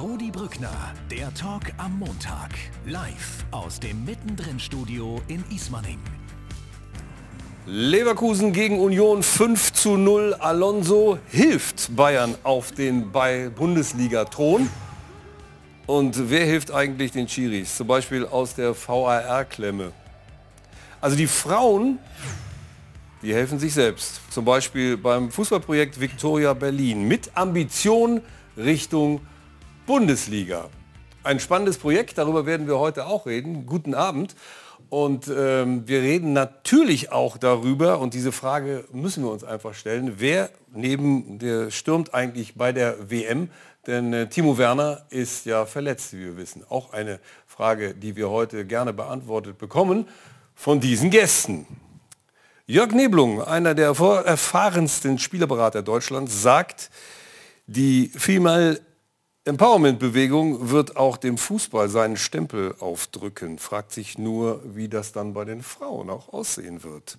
Rudi Brückner, der Talk am Montag. Live aus dem Mittendrin-Studio in Ismaning. Leverkusen gegen Union 5 zu 0. Alonso hilft Bayern auf den Bundesliga-Thron. Und wer hilft eigentlich den Chiris? Zum Beispiel aus der VAR-Klemme. Also die Frauen, die helfen sich selbst. Zum Beispiel beim Fußballprojekt Victoria Berlin mit Ambition Richtung Bundesliga. Ein spannendes Projekt, darüber werden wir heute auch reden. Guten Abend. Und ähm, wir reden natürlich auch darüber, und diese Frage müssen wir uns einfach stellen, wer neben der stürmt eigentlich bei der WM? Denn äh, Timo Werner ist ja verletzt, wie wir wissen. Auch eine Frage, die wir heute gerne beantwortet bekommen von diesen Gästen. Jörg Neblung, einer der erfahrensten Spielerberater Deutschlands, sagt, die Female Empowerment-Bewegung wird auch dem Fußball seinen Stempel aufdrücken. Fragt sich nur, wie das dann bei den Frauen auch aussehen wird.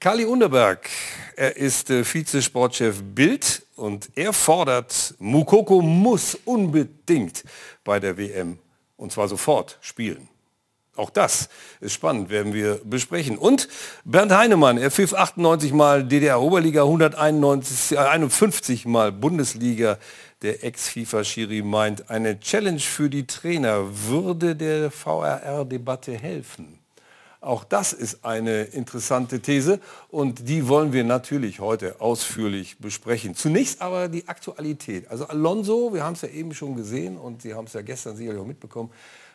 Kali Underberg, er ist äh, Vizesportchef Bild und er fordert, Mukoko muss unbedingt bei der WM und zwar sofort spielen. Auch das ist spannend, werden wir besprechen. Und Bernd Heinemann, er pfiff 98 Mal DDR-Oberliga, 151 äh, Mal Bundesliga. Der Ex-FIFA-Schiri meint, eine Challenge für die Trainer würde der VRR-Debatte helfen. Auch das ist eine interessante These und die wollen wir natürlich heute ausführlich besprechen. Zunächst aber die Aktualität. Also Alonso, wir haben es ja eben schon gesehen und Sie haben es ja gestern sicherlich auch mitbekommen,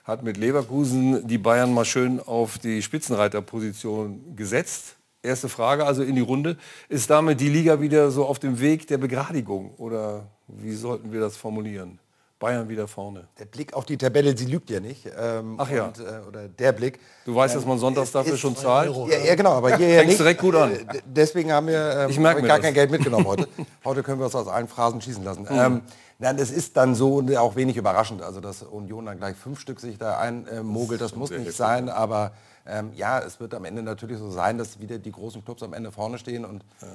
hat mit Leverkusen die Bayern mal schön auf die Spitzenreiterposition gesetzt. Erste Frage also in die Runde. Ist damit die Liga wieder so auf dem Weg der Begradigung oder wie sollten wir das formulieren? Bayern wieder vorne. Der Blick auf die Tabelle, sie lügt ja nicht. Ähm, Ach ja. Und, äh, oder der Blick. Du weißt, ähm, dass man sonntags dafür schon zahlt? Ja, ja, genau, aber hier ja nicht. direkt gut an. Äh, deswegen haben wir ähm, ich merke gar das. kein Geld mitgenommen heute. heute können wir uns aus allen Phrasen schießen lassen. Mhm. Ähm, Nein, es ist dann so und auch wenig überraschend. Also dass Union dann gleich fünf Stück sich da einmogelt, das, das muss nicht sein. Aber ähm, ja, es wird am Ende natürlich so sein, dass wieder die großen Clubs am Ende vorne stehen. Und ja.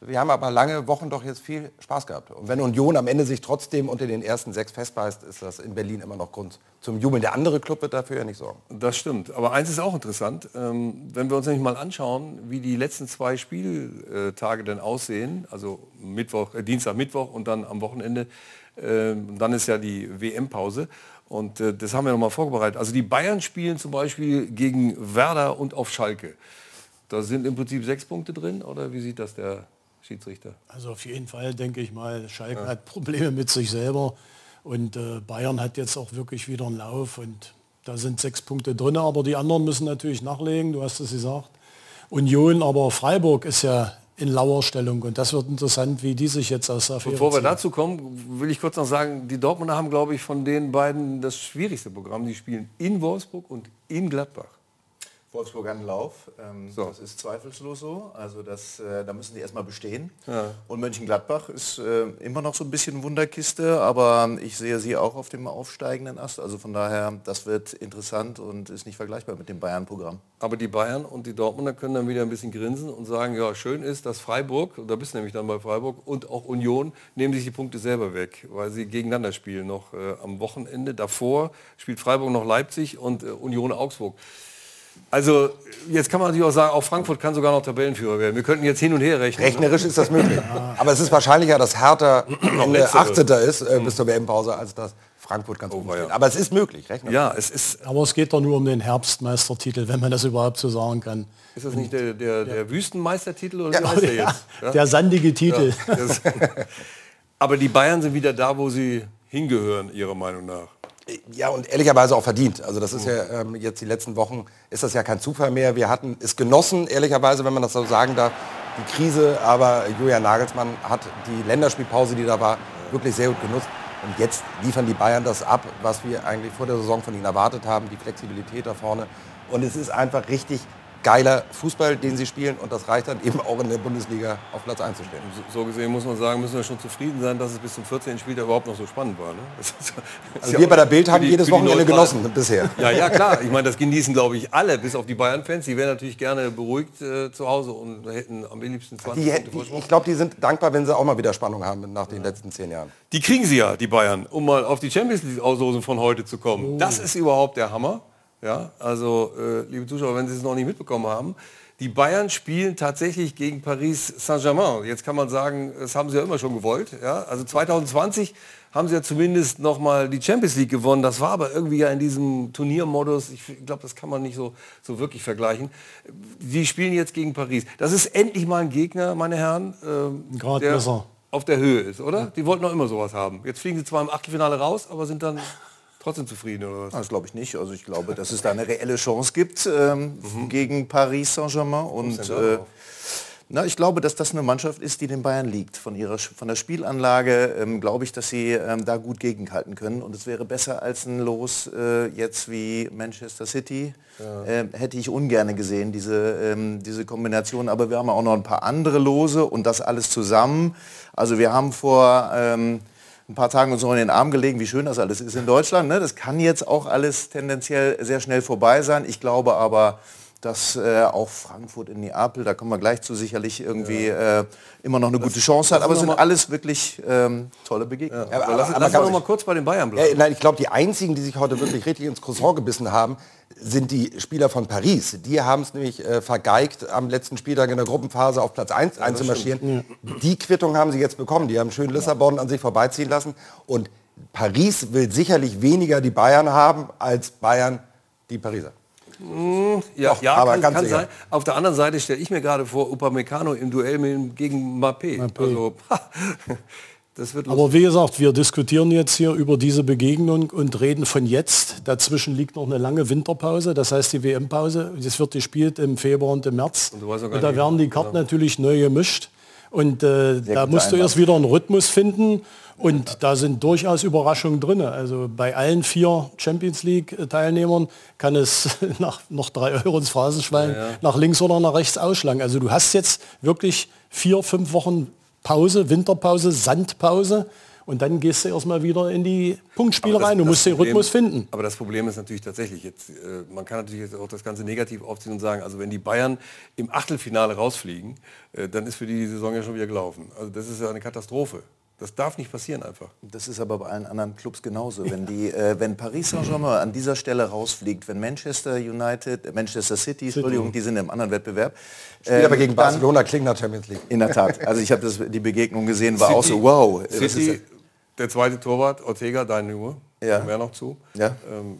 wir haben aber lange Wochen doch jetzt viel Spaß gehabt. Und wenn Union am Ende sich trotzdem unter den ersten sechs festbeißt, ist das in Berlin immer noch Grund zum Jubeln. Der andere Club wird dafür ja nicht sorgen. Das stimmt. Aber eins ist auch interessant. Ähm, wenn wir uns nämlich mal anschauen, wie die letzten zwei Spieltage denn aussehen, also Mittwoch, äh, Dienstag, Mittwoch und dann am Wochenende, ähm, dann ist ja die WM-Pause. Und äh, das haben wir nochmal vorbereitet. Also die Bayern spielen zum Beispiel gegen Werder und auf Schalke. Da sind im Prinzip sechs Punkte drin, oder wie sieht das der Schiedsrichter? Also auf jeden Fall denke ich mal, Schalke ja. hat Probleme mit sich selber. Und äh, Bayern hat jetzt auch wirklich wieder einen Lauf. Und da sind sechs Punkte drin, aber die anderen müssen natürlich nachlegen, du hast es gesagt. Union, aber Freiburg ist ja in Lauerstellung. Und das wird interessant, wie die sich jetzt aus der Affäre Bevor wir ziehen. dazu kommen, will ich kurz noch sagen, die Dortmunder haben, glaube ich, von den beiden das schwierigste Programm. Die spielen in Wolfsburg und in Gladbach. Wolfsburg an Lauf. Ähm, so. Das ist zweifellos so. Also das, äh, da müssen die erstmal bestehen. Ja. Und Mönchengladbach ist äh, immer noch so ein bisschen Wunderkiste, aber ich sehe sie auch auf dem aufsteigenden Ast. Also von daher, das wird interessant und ist nicht vergleichbar mit dem Bayern-Programm. Aber die Bayern und die Dortmunder können dann wieder ein bisschen grinsen und sagen, ja, schön ist, dass Freiburg, da bist du nämlich dann bei Freiburg, und auch Union nehmen sich die Punkte selber weg, weil sie gegeneinander spielen noch äh, am Wochenende. Davor spielt Freiburg noch Leipzig und äh, Union Augsburg. Also jetzt kann man natürlich auch sagen, auch Frankfurt kann sogar noch Tabellenführer werden. Wir könnten jetzt hin und her rechnen. Rechnerisch ist das möglich. Aber es ist wahrscheinlicher, dass Hertha Achteter ist äh, bis zur WM-Pause, als dass Frankfurt ganz oh, oben steht. Aber es ist möglich. Rechnerisch. Ja, es ist. Aber es geht doch nur um den Herbstmeistertitel, wenn man das überhaupt so sagen kann. Ist das nicht der, der, der Wüstenmeistertitel oder ja, wie heißt der jetzt? Ja? Der sandige Titel. Ja, aber die Bayern sind wieder da, wo sie hingehören, Ihrer Meinung nach. Ja, und ehrlicherweise auch verdient. Also das ist ja ähm, jetzt die letzten Wochen, ist das ja kein Zufall mehr. Wir hatten es genossen, ehrlicherweise, wenn man das so sagen darf, die Krise. Aber Julian Nagelsmann hat die Länderspielpause, die da war, wirklich sehr gut genutzt. Und jetzt liefern die Bayern das ab, was wir eigentlich vor der Saison von ihnen erwartet haben, die Flexibilität da vorne. Und es ist einfach richtig geiler Fußball, den sie spielen und das reicht dann eben auch in der Bundesliga auf Platz 1 zu stehen. So, gesehen muss man sagen, müssen wir schon zufrieden sein, dass es bis zum 14. Spieltag überhaupt noch so spannend war. Ne? also ja wir bei der Bild haben die, jedes Wochenende genossen bisher. Ja, ja, klar. Ich meine, das genießen, glaube ich, alle, bis auf die Bayern-Fans. Die wären natürlich gerne beruhigt äh, zu Hause und hätten am liebsten 20 die, die, Ich glaube, die sind dankbar, wenn sie auch mal wieder Spannung haben nach den ja. letzten zehn Jahren. Die kriegen sie ja, die Bayern, um mal auf die Champions League-Auslosung von heute zu kommen. Oh. Das ist überhaupt der Hammer. Ja, also, äh, liebe Zuschauer, wenn Sie es noch nicht mitbekommen haben, die Bayern spielen tatsächlich gegen Paris Saint-Germain. Jetzt kann man sagen, das haben sie ja immer schon gewollt. Ja? Also 2020 haben sie ja zumindest noch mal die Champions League gewonnen. Das war aber irgendwie ja in diesem Turniermodus. Ich glaube, das kann man nicht so, so wirklich vergleichen. Die spielen jetzt gegen Paris. Das ist endlich mal ein Gegner, meine Herren, äh, Gerade besser. auf der Höhe ist, oder? Die wollten noch immer sowas haben. Jetzt fliegen sie zwar im Achtelfinale raus, aber sind dann trotzdem zufrieden oder was? Das glaube ich nicht. Also ich glaube, dass es da eine reelle Chance gibt ähm, mhm. gegen Paris Saint-Germain. Und äh, na, ich glaube, dass das eine Mannschaft ist, die den Bayern liegt. Von, ihrer, von der Spielanlage ähm, glaube ich, dass sie ähm, da gut gegenhalten können. Und es wäre besser als ein Los äh, jetzt wie Manchester City. Ja. Äh, hätte ich ungern gesehen, diese, ähm, diese Kombination. Aber wir haben auch noch ein paar andere Lose und das alles zusammen. Also wir haben vor ähm, ein paar Tagen uns noch in den Arm gelegen, wie schön das alles ist in Deutschland. Ne? Das kann jetzt auch alles tendenziell sehr schnell vorbei sein. Ich glaube aber, dass äh, auch Frankfurt in Neapel, da kommen wir gleich zu, sicherlich irgendwie ja. äh, immer noch eine das, gute Chance hat. Aber es sind alles wirklich ähm, tolle Begegnungen. Ja, aber, lass, lass uns noch mal kurz bei den Bayern bleiben. Ja, nein, ich glaube, die einzigen, die sich heute wirklich richtig ins Croissant gebissen haben, sind die Spieler von Paris. Die haben es nämlich äh, vergeigt, am letzten Spieltag in der Gruppenphase auf Platz 1 ja, einzumarschieren. Die Quittung haben sie jetzt bekommen. Die haben schön Lissabon an sich vorbeiziehen lassen. Und Paris will sicherlich weniger die Bayern haben, als Bayern die Pariser. Mmh, ja, Doch, ja, aber kann, kann sein. Auf der anderen Seite stelle ich mir gerade vor, Upamecano im Duell mit, gegen Mappé. Also, Aber wie gesagt, wir diskutieren jetzt hier über diese Begegnung und reden von jetzt. Dazwischen liegt noch eine lange Winterpause, das heißt die WM-Pause. Das wird gespielt im Februar und im März. Und, und da werden die Karten ja. natürlich neu gemischt. Und äh, da musst du erst wieder einen Rhythmus finden. Und da sind durchaus Überraschungen drin. Also bei allen vier Champions League-Teilnehmern kann es nach noch drei Euro ins Phrasenschwein ja, ja. nach links oder nach rechts ausschlagen. Also du hast jetzt wirklich vier, fünf Wochen Pause, Winterpause, Sandpause. Und dann gehst du erstmal wieder in die Punktspiele rein. Du musst den Problem, Rhythmus finden. Aber das Problem ist natürlich tatsächlich, jetzt, äh, man kann natürlich jetzt auch das Ganze negativ aufziehen und sagen, also wenn die Bayern im Achtelfinale rausfliegen, äh, dann ist für die die Saison ja schon wieder gelaufen. Also das ist ja eine Katastrophe. Das darf nicht passieren einfach. Das ist aber bei allen anderen Clubs genauso. Wenn, die, äh, wenn Paris Saint-Germain an dieser Stelle rausfliegt, wenn Manchester United, äh, Manchester City, City, Entschuldigung, die sind im anderen Wettbewerb. Spielt aber gegen Barcelona klingt nach Champions League. In der Tat. Also ich habe die Begegnung gesehen, war City, auch so, wow. City, der zweite Torwart, Ortega, deine Nummer, ja. mehr noch zu. Ja. Ähm,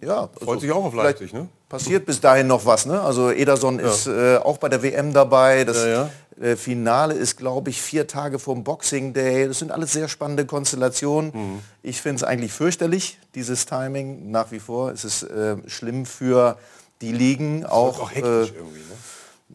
ja, freut also sich auch auf Leipzig, ne? Passiert bis dahin noch was, ne? Also Ederson ja. ist äh, auch bei der WM dabei. Das, ja, äh, Finale ist, glaube ich, vier Tage vom Boxing Day. Das sind alles sehr spannende Konstellationen. Mhm. Ich finde es eigentlich fürchterlich, dieses Timing. Nach wie vor Es ist äh, schlimm für die Ligen. Das auch, auch hektisch äh, irgendwie, ne?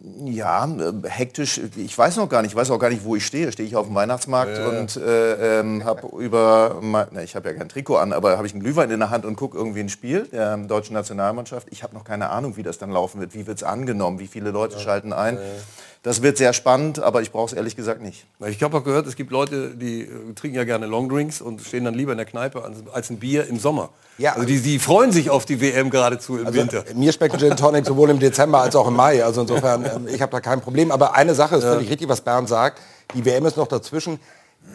Ja, äh, hektisch. Ich weiß noch gar nicht. Ich weiß auch gar nicht, wo ich stehe. Stehe ich auf dem Weihnachtsmarkt ja, und äh, ähm, habe über, na, ich habe ja kein Trikot an, aber habe ich einen Glühwein in der Hand und gucke irgendwie ein Spiel der deutschen Nationalmannschaft. Ich habe noch keine Ahnung, wie das dann laufen wird. Wie wird es angenommen? Wie viele Leute ja. schalten ein? Ja. Das wird sehr spannend, aber ich brauche es ehrlich gesagt nicht. Ich habe auch gehört, es gibt Leute, die äh, trinken ja gerne Longdrinks und stehen dann lieber in der Kneipe als ein Bier im Sommer. Ja, also die, die freuen sich auf die WM geradezu im also Winter. Mir schmeckt Gin Tonic sowohl im Dezember als auch im Mai. Also insofern, ähm, ich habe da kein Problem. Aber eine Sache ist ja. völlig richtig, was Bernd sagt. Die WM ist noch dazwischen.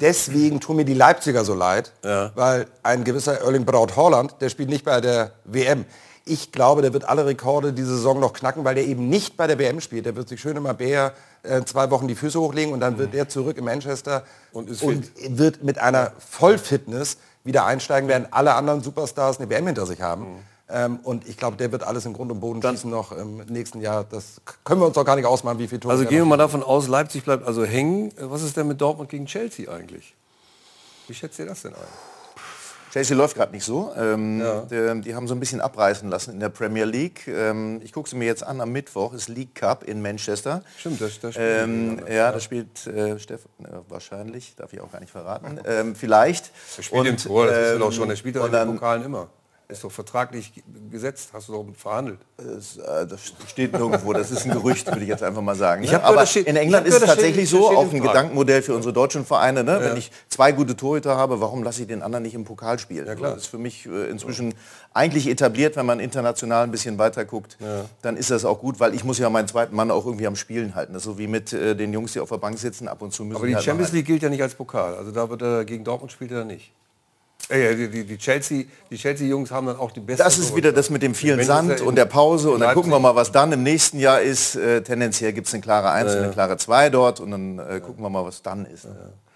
Deswegen tun mir die Leipziger so leid, ja. weil ein gewisser Erling Braut Holland, der spielt nicht bei der WM. Ich glaube, der wird alle Rekorde diese Saison noch knacken, weil der eben nicht bei der WM spielt. Der wird sich schön immer Bär äh, zwei Wochen die Füße hochlegen und dann wird mhm. er zurück in Manchester und, und wird mit einer Vollfitness wieder einsteigen, während alle anderen Superstars eine WM hinter sich haben. Mhm. Ähm, und ich glaube, der wird alles im Grund und Boden schießen noch im nächsten Jahr. Das können wir uns doch gar nicht ausmalen, wie viel Tore. Also gehen wir mal davon aus, Leipzig bleibt also hängen. Was ist denn mit Dortmund gegen Chelsea eigentlich? Wie schätzt ihr das denn ein? Chelsea läuft gerade nicht so. Ähm, ja. die, die, haben so ein bisschen abreißen lassen in der Premier League. Ähm, ich gucke sie mir jetzt an am Mittwoch, ist League Cup in Manchester. Stimmt, das, das spielt ähm, Ja, da spielt äh, Steffen, äh, wahrscheinlich, darf ich auch gar nicht verraten. Ähm, vielleicht. Er spielt und, im Tor, das ist doch schon, der spielt doch in den Pokalen immer. Ist doch vertraglich gesetzt, hast du doch verhandelt. Das, äh, das steht nirgendwo, das ist ein Gerücht, würde ich jetzt einfach mal sagen. Ne? gehört, Aber steht- in England ist es das tatsächlich steht- so, auch ein. Gedankenmodell für unsere deutschen Vereine. Ne? Wenn ich zwei gute Torhüter habe, warum lasse ich den anderen nicht im Pokal spielen? klar. Das ist für mich äh, inzwischen eigentlich etabliert, wenn man international ein bisschen weiter guckt, dann ist das auch gut, weil ich muss ja meinen zweiten Mann auch irgendwie am Spielen halten. Das ist so wie mit äh, den Jungs, die auf der Bank sitzen, ab und zu müssen Aber die halt Champions League gilt ja nicht als Pokal. Also da wird er gegen Dortmund spielt er nicht. Äh, die, die, die Chelsea, die Chelsea-Jungs haben dann auch die besten. Das ist wieder das mit dem vielen Sand und der Pause und dann gucken wir mal, was dann im nächsten Jahr ist. Äh, tendenziell gibt es eine klare 1 und eine klare 2 dort und dann äh, gucken wir mal, was dann ist.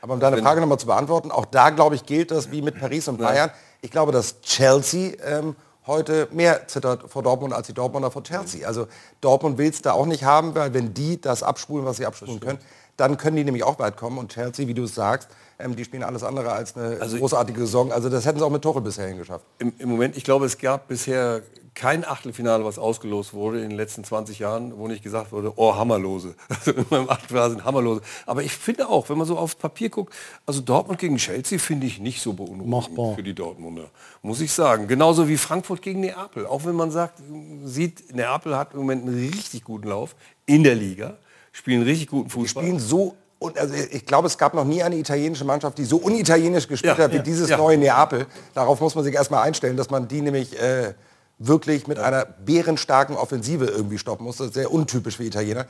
Aber um deine Frage nochmal zu beantworten, auch da glaube ich gilt das wie mit Paris und Bayern. Ich glaube, dass Chelsea ähm, heute mehr zittert vor Dortmund als die Dortmunder vor Chelsea. Also Dortmund will es da auch nicht haben, weil wenn die das abspulen, was sie abspulen können, dann können die nämlich auch weit kommen. Und Chelsea, wie du es sagst, ähm, die spielen alles andere als eine großartige Saison. Also das hätten sie auch mit Tuchel bisher hingeschafft. Im, Im Moment, ich glaube, es gab bisher kein Achtelfinale, was ausgelost wurde in den letzten 20 Jahren, wo nicht gesagt wurde, oh, Hammerlose. Also in meinem Achtelfinale sind Hammerlose. Aber ich finde auch, wenn man so aufs Papier guckt, also Dortmund gegen Chelsea finde ich nicht so beunruhigend Machbar. für die Dortmunder, muss ich sagen. Genauso wie Frankfurt gegen Neapel. Auch wenn man sagt, sieht, Neapel hat im Moment einen richtig guten Lauf in der Liga, spielen richtig guten Fußball. spielen so und also ich glaube, es gab noch nie eine italienische Mannschaft, die so unitalienisch gespielt Ja, hat wie ja, dieses ja. neue Neapel. Darauf muss man sich erstmal einstellen, dass man die nämlich äh, wirklich mit einer bärenstarken Offensive irgendwie stoppen muss. Das ist sehr untypisch für Italiener.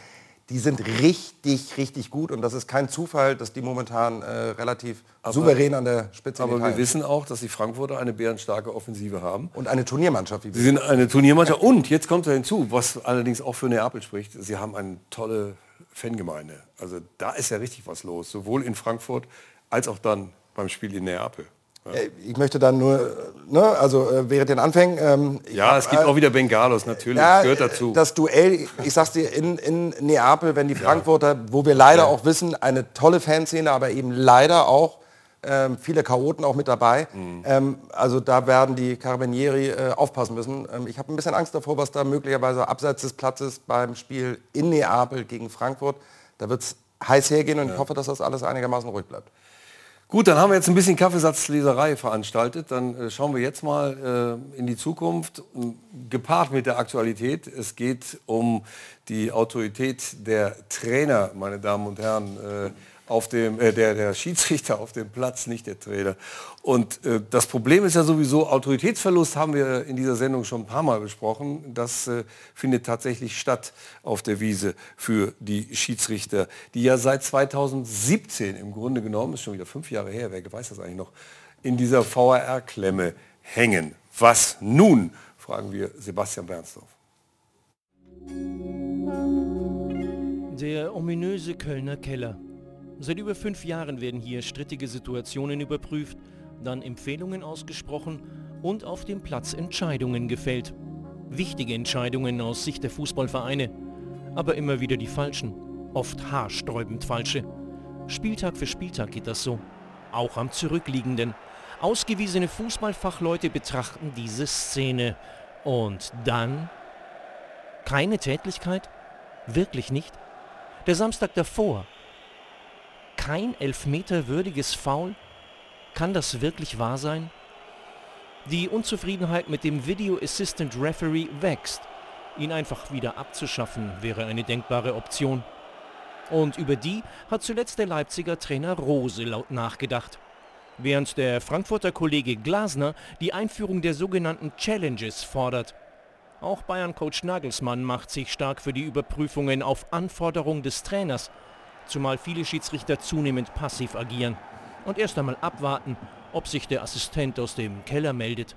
Die sind richtig, richtig gut und das ist kein Zufall, dass die momentan äh, relativ souverän an der Spitze in Aber wir wissen auch, dass die Frankfurter eine bärenstarke Offensive haben. und eine Turniermannschaft. Wie Sie sind eine Turniermannschaft und jetzt kommt da hinzu, was allerdings auch für Neapel spricht, sie haben eine tolle Fangemeinde. Also da ist ja richtig was los, sowohl in Frankfurt als auch dann beim Spiel in Neapel. Äh, Ich möchte dann nur, äh, ne, also äh, während den Anfängen, ähm, Ja, hab, es gibt äh, auch wieder Bengalos, natürlich, Ja, gehört dazu. Das Duell, ich sag's dir, in, in Neapel, wenn die Frankfurter, wo wir leider auch wissen, eine tolle Fanszene, aber eben leider auch ähm, viele Chaoten auch mit dabei. Mhm. Ähm, also da werden die Carabinieri äh, aufpassen müssen. Ähm, ich habe ein bisschen Angst davor, was da möglicherweise abseits des Platzes beim Spiel in Neapel gegen Frankfurt, da wird es heiß hergehen und ich hoffe, dass das alles einigermaßen ruhig bleibt. Gut, dann haben wir jetzt ein bisschen Kaffeesatzleserei veranstaltet. Dann äh, schauen wir jetzt mal äh, in die Zukunft, gepaart mit der Aktualität. Es geht um die Autorität der Trainer, meine Damen und Herren, äh, auf dem, äh, der, der Schiedsrichter auf dem Platz, nicht der Trainer. Und äh, das Problem ist ja sowieso, Autoritätsverlust haben wir in dieser Sendung schon ein paar Mal besprochen. Das äh, findet tatsächlich statt auf der Wiese für die Schiedsrichter, die ja seit 2017 im Grunde genommen, ist schon wieder fünf Jahre her, wer weiß das eigentlich noch, in dieser VAR-Klemme hängen. Was nun, fragen wir Sebastian Bernsdorf. Der ominöse Kölner Keller. Seit über fünf Jahren werden hier strittige Situationen überprüft, dann Empfehlungen ausgesprochen und auf dem Platz Entscheidungen gefällt. Wichtige Entscheidungen aus Sicht der Fußballvereine, aber immer wieder die falschen, oft haarsträubend falsche. Spieltag für Spieltag geht das so, auch am zurückliegenden. Ausgewiesene Fußballfachleute betrachten diese Szene und dann keine Tätlichkeit? Wirklich nicht? Der Samstag davor. Kein elfmeterwürdiges Foul? Kann das wirklich wahr sein? Die Unzufriedenheit mit dem Video Assistant Referee wächst. Ihn einfach wieder abzuschaffen wäre eine denkbare Option. Und über die hat zuletzt der Leipziger Trainer Rose laut nachgedacht. Während der Frankfurter Kollege Glasner die Einführung der sogenannten Challenges fordert. Auch Bayern-Coach Nagelsmann macht sich stark für die Überprüfungen auf Anforderung des Trainers, zumal viele Schiedsrichter zunehmend passiv agieren und erst einmal abwarten, ob sich der Assistent aus dem Keller meldet.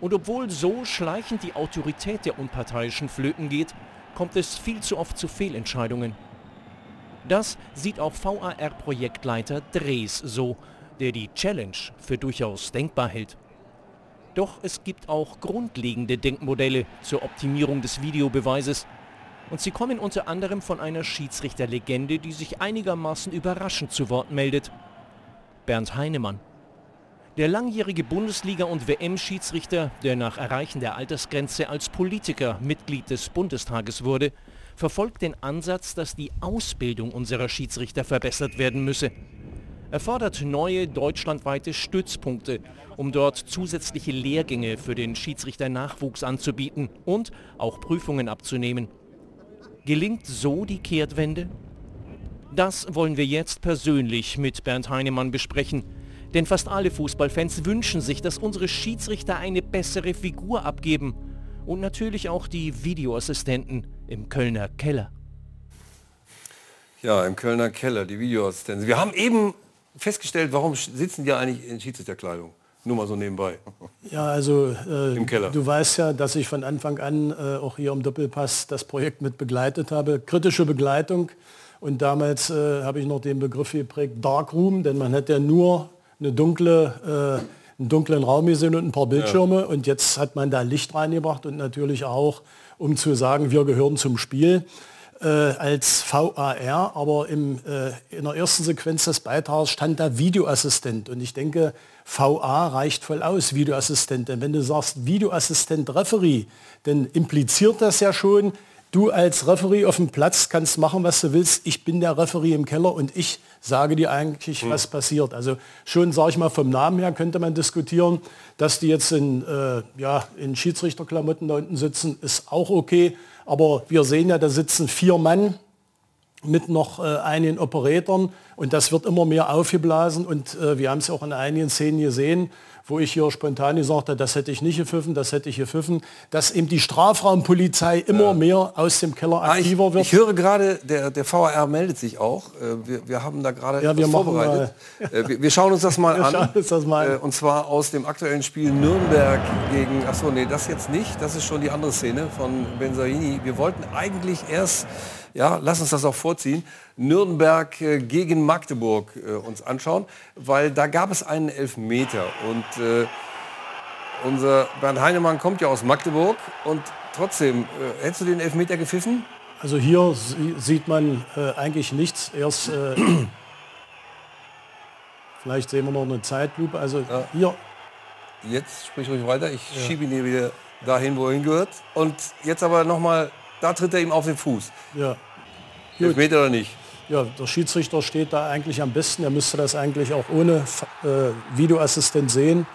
Und obwohl so schleichend die Autorität der Unparteiischen flöten geht, kommt es viel zu oft zu Fehlentscheidungen. Das sieht auch VAR-Projektleiter Drees so, der die Challenge für durchaus denkbar hält. Doch es gibt auch grundlegende Denkmodelle zur Optimierung des Videobeweises. Und sie kommen unter anderem von einer Schiedsrichterlegende, die sich einigermaßen überraschend zu Wort meldet. Bernd Heinemann. Der langjährige Bundesliga- und WM-Schiedsrichter, der nach Erreichen der Altersgrenze als Politiker Mitglied des Bundestages wurde, verfolgt den Ansatz, dass die Ausbildung unserer Schiedsrichter verbessert werden müsse. Er fordert neue deutschlandweite Stützpunkte, um dort zusätzliche Lehrgänge für den Schiedsrichternachwuchs anzubieten und auch Prüfungen abzunehmen. Gelingt so die Kehrtwende? Das wollen wir jetzt persönlich mit Bernd Heinemann besprechen. Denn fast alle Fußballfans wünschen sich, dass unsere Schiedsrichter eine bessere Figur abgeben. Und natürlich auch die Videoassistenten im Kölner Keller. Ja, im Kölner Keller, die Videoassistenten. Wir haben eben festgestellt, warum sitzen die eigentlich in Schiedsrichterkleidung? Nur mal so nebenbei. Ja, also äh, Im Keller. du weißt ja, dass ich von Anfang an äh, auch hier im Doppelpass das Projekt mit begleitet habe. Kritische Begleitung. Und damals äh, habe ich noch den Begriff geprägt Darkroom, denn man hat ja nur eine dunkle, äh, einen dunklen Raum gesehen und ein paar Bildschirme. Ja. Und jetzt hat man da Licht reingebracht und natürlich auch, um zu sagen, wir gehören zum Spiel äh, als VAR. Aber im, äh, in der ersten Sequenz des Beitrags stand da Videoassistent. Und ich denke, VA reicht voll aus, Videoassistent. Denn wenn du sagst Videoassistent Referee, dann impliziert das ja schon, du als Referee auf dem Platz kannst machen, was du willst. Ich bin der Referee im Keller und ich sage dir eigentlich, hm. was passiert. Also schon, sage ich mal, vom Namen her könnte man diskutieren, dass die jetzt in, äh, ja, in Schiedsrichterklamotten da unten sitzen, ist auch okay. Aber wir sehen ja, da sitzen vier Mann mit noch äh, einigen Operatoren und das wird immer mehr aufgeblasen und äh, wir haben es auch in einigen Szenen gesehen, wo ich hier spontan gesagt habe, das hätte ich nicht gepfiffen, das hätte ich gepfiffen, dass eben die Strafraumpolizei immer ja. mehr aus dem Keller aktiver ich, wird. Ich höre gerade, der, der VAR meldet sich auch. Äh, wir, wir haben da gerade ja, wir vorbereitet. Äh, wir, schauen uns das mal an. Das mal an. Äh, und zwar aus dem aktuellen Spiel Nürnberg gegen, achso, nee, das jetzt nicht. Das ist schon die andere Szene von Benzaini. Wir wollten eigentlich erst ja, lass uns das auch vorziehen, Nürnberg äh, gegen Magdeburg äh, uns anschauen, weil da gab es einen Elfmeter und äh, unser Bernd Heinemann kommt ja aus Magdeburg und trotzdem, äh, hättest du den Elfmeter gepfiffen? Also hier sieht man äh, eigentlich nichts. Erst äh, vielleicht sehen wir noch eine Zeitlupe. Also ja. hier. Jetzt sprich ruhig weiter. Ich ja. schiebe ihn hier wieder dahin, wo er hingehört. Und jetzt aber noch mal da tritt er ihm auf den Fuß. Ja. Elfmeter oder nicht? Ja, der Schiedsrichter steht da eigentlich am besten. Er müsste das eigentlich auch ohne äh, Videoassistent sehen.